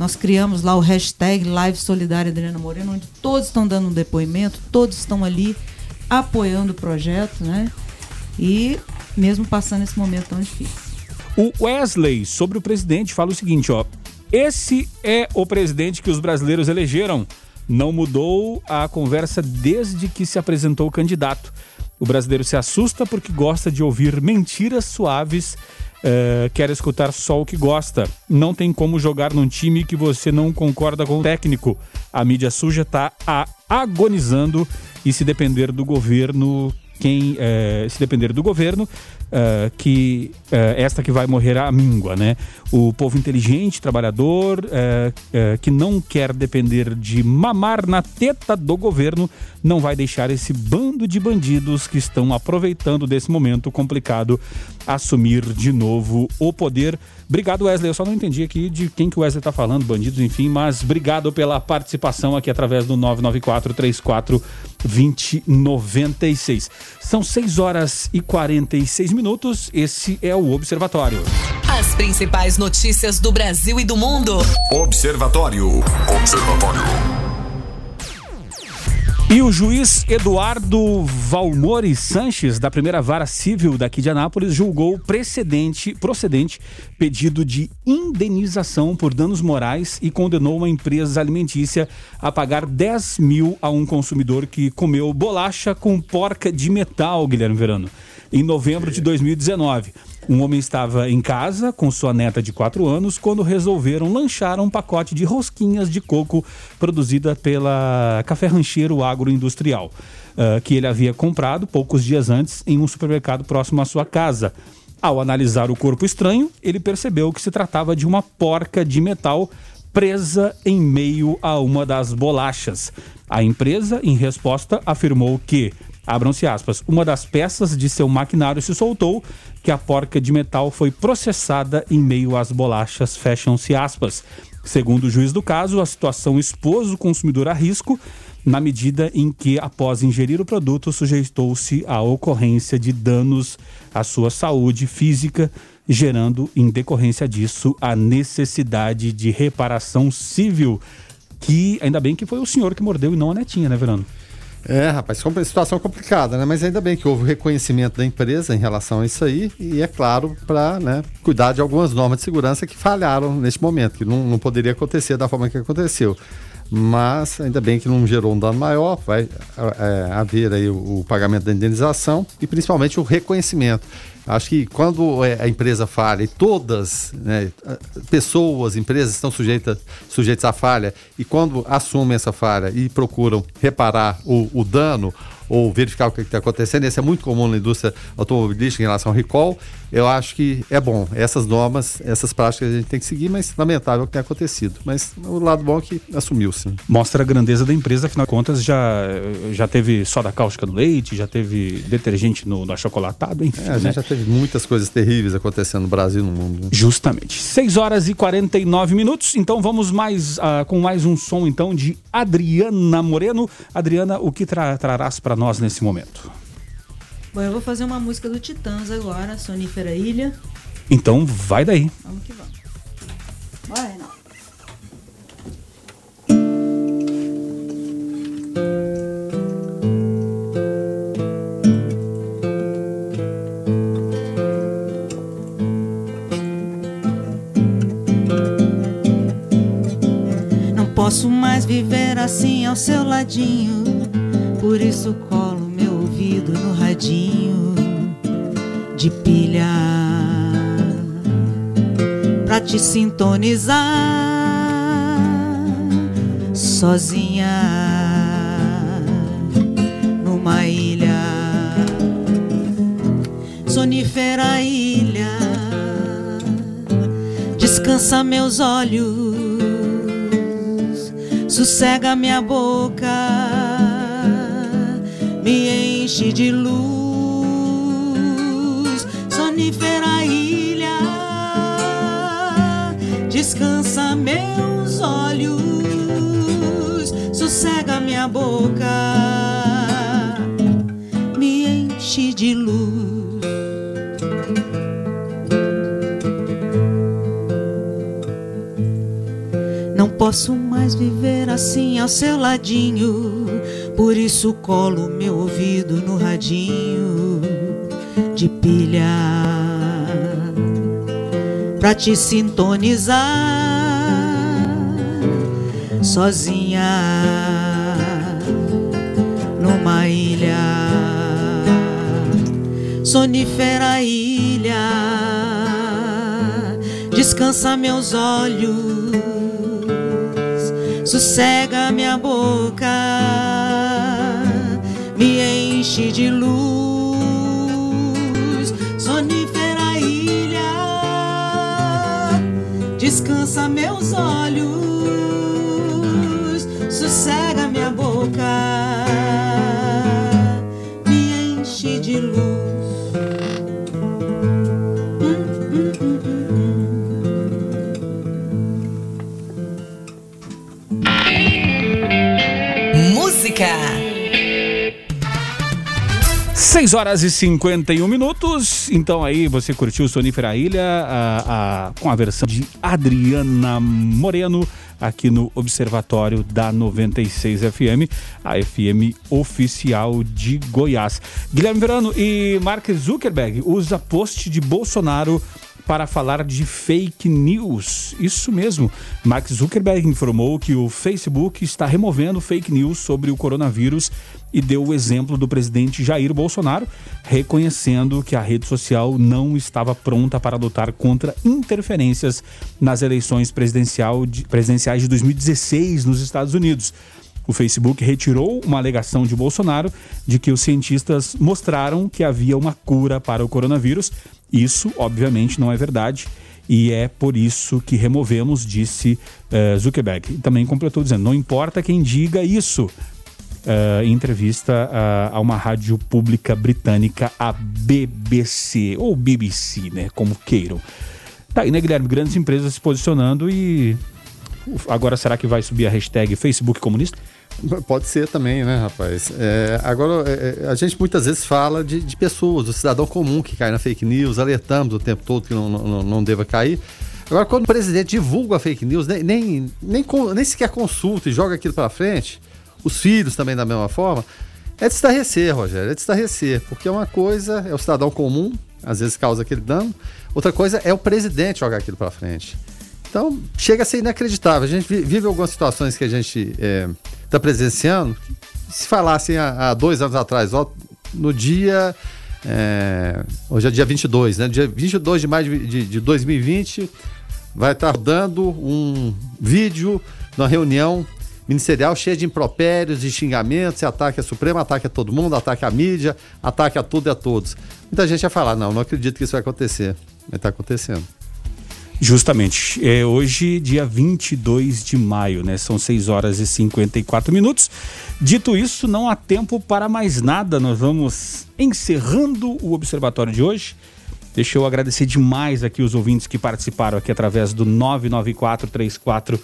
nós criamos lá o hashtag Live Solidária Adriana Moreno, onde todos estão dando um depoimento, todos estão ali apoiando o projeto, né? E mesmo passando esse momento tão difícil. O Wesley, sobre o presidente, fala o seguinte, ó. Esse é o presidente que os brasileiros elegeram. Não mudou a conversa desde que se apresentou o candidato. O brasileiro se assusta porque gosta de ouvir mentiras suaves é, quer escutar só o que gosta. Não tem como jogar num time que você não concorda com o técnico. A mídia suja está agonizando e se depender do governo, quem é, se depender do governo, uh, que uh, esta que vai morrer a míngua, né? O povo inteligente, trabalhador, uh, que não quer depender de mamar na teta do governo, não vai deixar esse bando de bandidos que estão aproveitando desse momento complicado assumir de novo o poder. Obrigado, Wesley. Eu só não entendi aqui de quem que o Wesley está falando, bandidos, enfim, mas obrigado pela participação aqui através do 994 34 2096. São 6 horas e 46 minutos. Esse é o Observatório. As principais notícias do Brasil e do mundo. Observatório. Observatório. E o juiz Eduardo Valmori Sanches, da primeira vara civil daqui de Anápolis, julgou precedente, procedente pedido de indenização por danos morais e condenou uma empresa alimentícia a pagar 10 mil a um consumidor que comeu bolacha com porca de metal, Guilherme Verano, em novembro de 2019. Um homem estava em casa com sua neta de 4 anos quando resolveram lanchar um pacote de rosquinhas de coco produzida pela Café Rancheiro Agroindustrial, uh, que ele havia comprado poucos dias antes em um supermercado próximo à sua casa. Ao analisar o corpo estranho, ele percebeu que se tratava de uma porca de metal presa em meio a uma das bolachas. A empresa, em resposta, afirmou que abram-se aspas, uma das peças de seu maquinário se soltou, que a porca de metal foi processada em meio às bolachas, fecham-se aspas. Segundo o juiz do caso, a situação expôs o consumidor a risco, na medida em que, após ingerir o produto, sujeitou-se à ocorrência de danos à sua saúde física, gerando, em decorrência disso, a necessidade de reparação civil. Que ainda bem que foi o senhor que mordeu e não a netinha, né, Verano? É, rapaz, situação complicada, né? Mas ainda bem que houve reconhecimento da empresa em relação a isso aí, e é claro, para né, cuidar de algumas normas de segurança que falharam neste momento, que não, não poderia acontecer da forma que aconteceu. Mas ainda bem que não gerou um dano maior, vai é, haver aí o, o pagamento da indenização e principalmente o reconhecimento. Acho que quando é, a empresa falha e todas, né, pessoas, empresas estão sujeitas, sujeitas à falha, e quando assumem essa falha e procuram reparar o, o dano ou verificar o que está acontecendo, isso é muito comum na indústria automobilística em relação ao recall, eu acho que é bom. Essas normas, essas práticas a gente tem que seguir, mas lamentável o que tem acontecido. Mas o lado bom é que assumiu-se. Mostra a grandeza da empresa, afinal de contas, já, já teve soda cáustica no leite, já teve detergente no, no achocolatado, enfim. É, a gente né? já teve muitas coisas terríveis acontecendo no Brasil e no mundo. Né? Justamente. 6 horas e 49 minutos, então vamos mais uh, com mais um som então de Adriana Moreno. Adriana, o que tra trarás para nós nesse momento? Bom, eu vou fazer uma música do Titãs agora, Sonífera Ilha. Então vai daí. Vamos que vamos. Vai, Reinaldo. Não posso mais viver assim ao seu ladinho. Por isso colo meu ouvido no radinho de pilha pra te sintonizar sozinha numa ilha. Sonífera ilha descansa meus olhos sossega minha boca me enche de luz. Sonífera ilha descansa meus olhos, sossega minha boca, me enche de luz. Não posso mais viver assim ao seu ladinho, por isso colo meu ouvido no radinho de pilha. Pra te sintonizar sozinha numa ilha. Sonífera ilha. Descansa meus olhos. Sossega minha boca enche de luz sonífera ilha descansa meus olhos, sossega minha boca, me enche de luz. 6 horas e 51 minutos. Então aí você curtiu Sonífera Ilha a, a, com a versão de Adriana Moreno aqui no Observatório da 96 FM, a FM oficial de Goiás. Guilherme Verano e Mark Zuckerberg usa post de Bolsonaro para falar de fake news. Isso mesmo. Mark Zuckerberg informou que o Facebook está removendo fake news sobre o coronavírus e deu o exemplo do presidente Jair Bolsonaro, reconhecendo que a rede social não estava pronta para lutar contra interferências nas eleições presidencial de, presidenciais de 2016 nos Estados Unidos. O Facebook retirou uma alegação de Bolsonaro de que os cientistas mostraram que havia uma cura para o coronavírus. Isso, obviamente, não é verdade. E é por isso que removemos, disse uh, Zuckerberg. Também completou dizendo: não importa quem diga isso. Uh, em entrevista uh, a uma rádio pública britânica, a BBC, ou BBC, né? Como queiram. Tá aí, né, Guilherme? Grandes empresas se posicionando e. Agora será que vai subir a hashtag Facebook comunista? Pode ser também, né, rapaz? É, agora, é, a gente muitas vezes fala de, de, pessoas, do cidadão comum que cai na fake news, alertamos o tempo todo que não, não, não deva cair. Agora, quando o presidente divulga a fake news, nem, nem, nem, nem sequer consulta e joga aquilo para frente, os filhos também da mesma forma, é de estarrecer, Rogério, é de estarrecer, porque uma coisa é o cidadão comum, às vezes causa aquele dano, outra coisa é o presidente jogar aquilo para frente. Então, chega a ser inacreditável. A gente vive algumas situações que a gente está é, presenciando. Se falassem há, há, dois anos atrás, ó, no dia. É, hoje é dia 22, né? Dia 22 de maio de, de, de 2020, vai estar dando um vídeo numa reunião ministerial cheia de impropérios, de xingamentos, ataque à Suprema, ataque a todo mundo, ataque à mídia, ataque a tudo e a todos. Muita gente ia falar: não, não acredito que isso vai acontecer. Mas está acontecendo. Justamente. É hoje, dia 22 de maio, né? São 6 horas e 54 minutos. Dito isso, não há tempo para mais nada. Nós vamos encerrando o observatório de hoje. Deixa eu agradecer demais aqui os ouvintes que participaram aqui através do 99434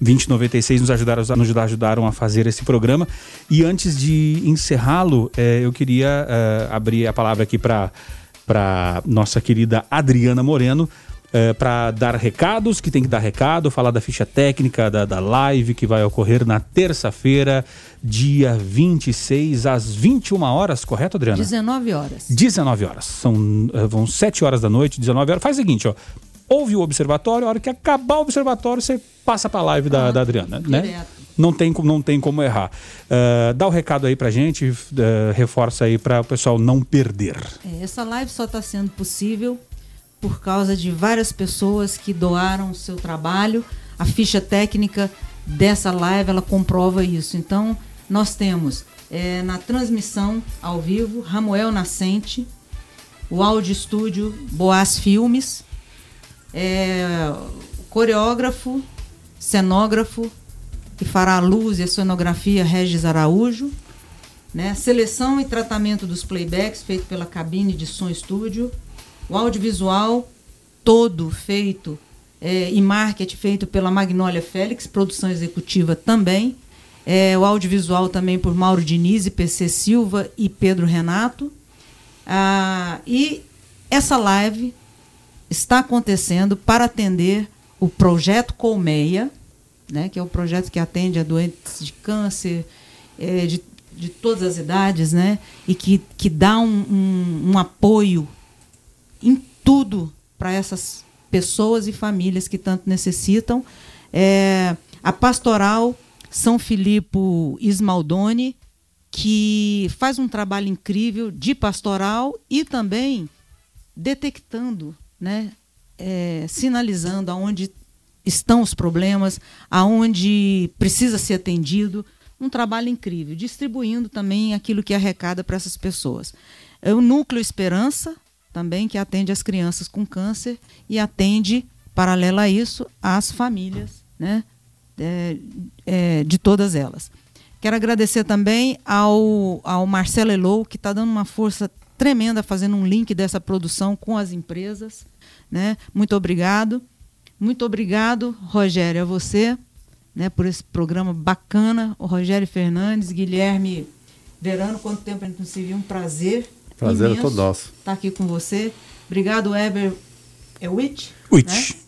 2096 nos ajudaram, nos ajudaram a fazer esse programa. E antes de encerrá-lo, é, eu queria é, abrir a palavra aqui para nossa querida Adriana Moreno para dar recados, que tem que dar recado, falar da ficha técnica da, da live que vai ocorrer na terça-feira, dia 26, às 21 horas, correto, Adriana? 19 horas. 19 horas. São, vão 7 horas da noite, 19 horas. Faz o seguinte, ó. Ouve o observatório, a hora que acabar o observatório, você passa para a live da, da Adriana, né? direto. Não tem, como- não tem como errar. Eh, dá o recado aí pra gente, eh, reforça aí para o pessoal não perder. É, essa live só está sendo possível por causa de várias pessoas que doaram o seu trabalho. A ficha técnica dessa live ela comprova isso. Então, nós temos é, na transmissão ao vivo Ramuel Nascente, o áudio estúdio Boas Filmes, é, coreógrafo, cenógrafo que fará a luz e a cenografia Regis Araújo, né? Seleção e tratamento dos playbacks feito pela cabine de som estúdio, o audiovisual todo feito é, e marketing feito pela Magnólia Félix, produção executiva também, é, o audiovisual também por Mauro Diniz, PC Silva e Pedro Renato. Ah, e essa live está acontecendo para atender o projeto Colmeia, né, que é o projeto que atende a doentes de câncer, eh, de, de todas as idades, né, e que, que dá um, um, um apoio em tudo para essas pessoas e famílias que tanto necessitam. É, a Pastoral São Filipe Ismaldoni, que faz um trabalho incrível de pastoral e também detectando, né, é, sinalizando aonde estão os problemas, aonde precisa ser atendido. Um trabalho incrível, distribuindo também aquilo que arrecada para essas pessoas. É o Núcleo Esperança, também, que atende as crianças com câncer e atende, paralelo a isso, as famílias né, é, é, de todas elas. Quero agradecer também ao, ao Marcelo Elou, que está dando uma força tremenda fazendo um link dessa produção com as empresas. Né? Muito obrigado. Muito obrigado, Rogério, a você, né, por esse programa bacana. O Rogério Fernandes, Guilherme Verano, quanto tempo a gente não se viu? Um prazer. Prazer é todo nosso. Estar aqui com você. Obrigado, Eber. É Witt? Witt. Né?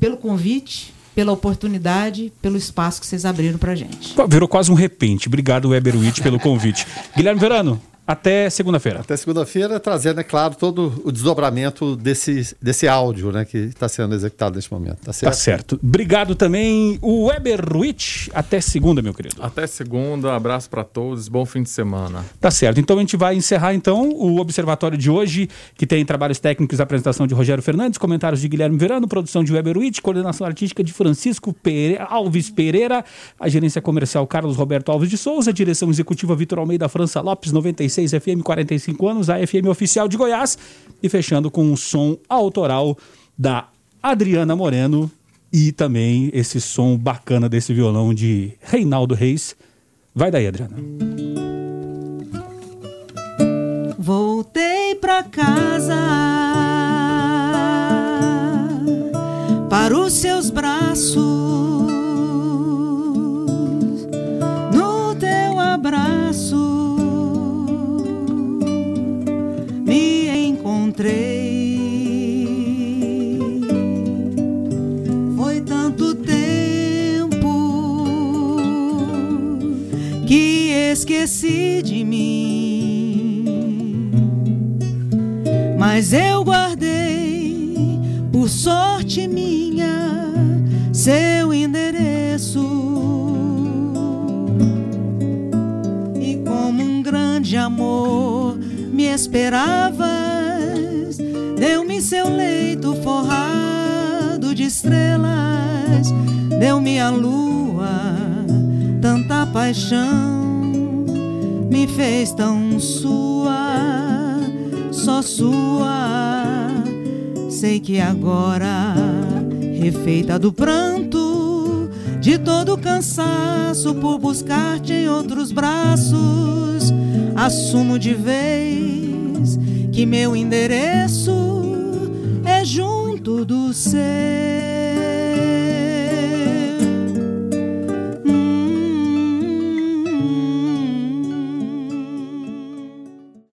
Pelo convite, pela oportunidade, pelo espaço que vocês abriram pra gente. Virou quase um repente. Obrigado, Weber Witt, pelo convite. Guilherme Verano, até segunda-feira. Até segunda-feira, trazendo, é claro, todo o desdobramento desse, desse áudio né, que está sendo executado neste momento. Tá certo? Tá certo. Obrigado também, o Weber Witt. Até segunda, meu querido. Até segunda, abraço pra todos, bom fim de semana. Tá certo. Então a gente vai encerrar então o observatório de hoje, que tem trabalhos técnicos, apresentação de Rogério Fernandes, comentários de Guilherme Verano, produção de Weber Witt, coordenação artística de Francisco Pere- Alves Pereira, a gerência comercial Carlos Roberto Alves de Souza, direção executiva Vitor Almeida França Lopes, 96 FM, 45 anos, a FM oficial de Goiás, e fechando com um som autoral da Adriana Moreno e também esse som bacana desse violão de Reinaldo Reis. Vai daí, Adriana. Voltei pra casa para os seus braços. Esqueci de mim. Mas eu guardei, por sorte minha, seu endereço. E como um grande amor me esperavas, deu-me seu leito forrado de estrelas, deu-me a lua, tanta paixão, me fez tão sua, só sua. Sei que agora, refeita do pranto, de todo cansaço por buscar-te em outros braços, assumo de vez que meu endereço é junto do seu.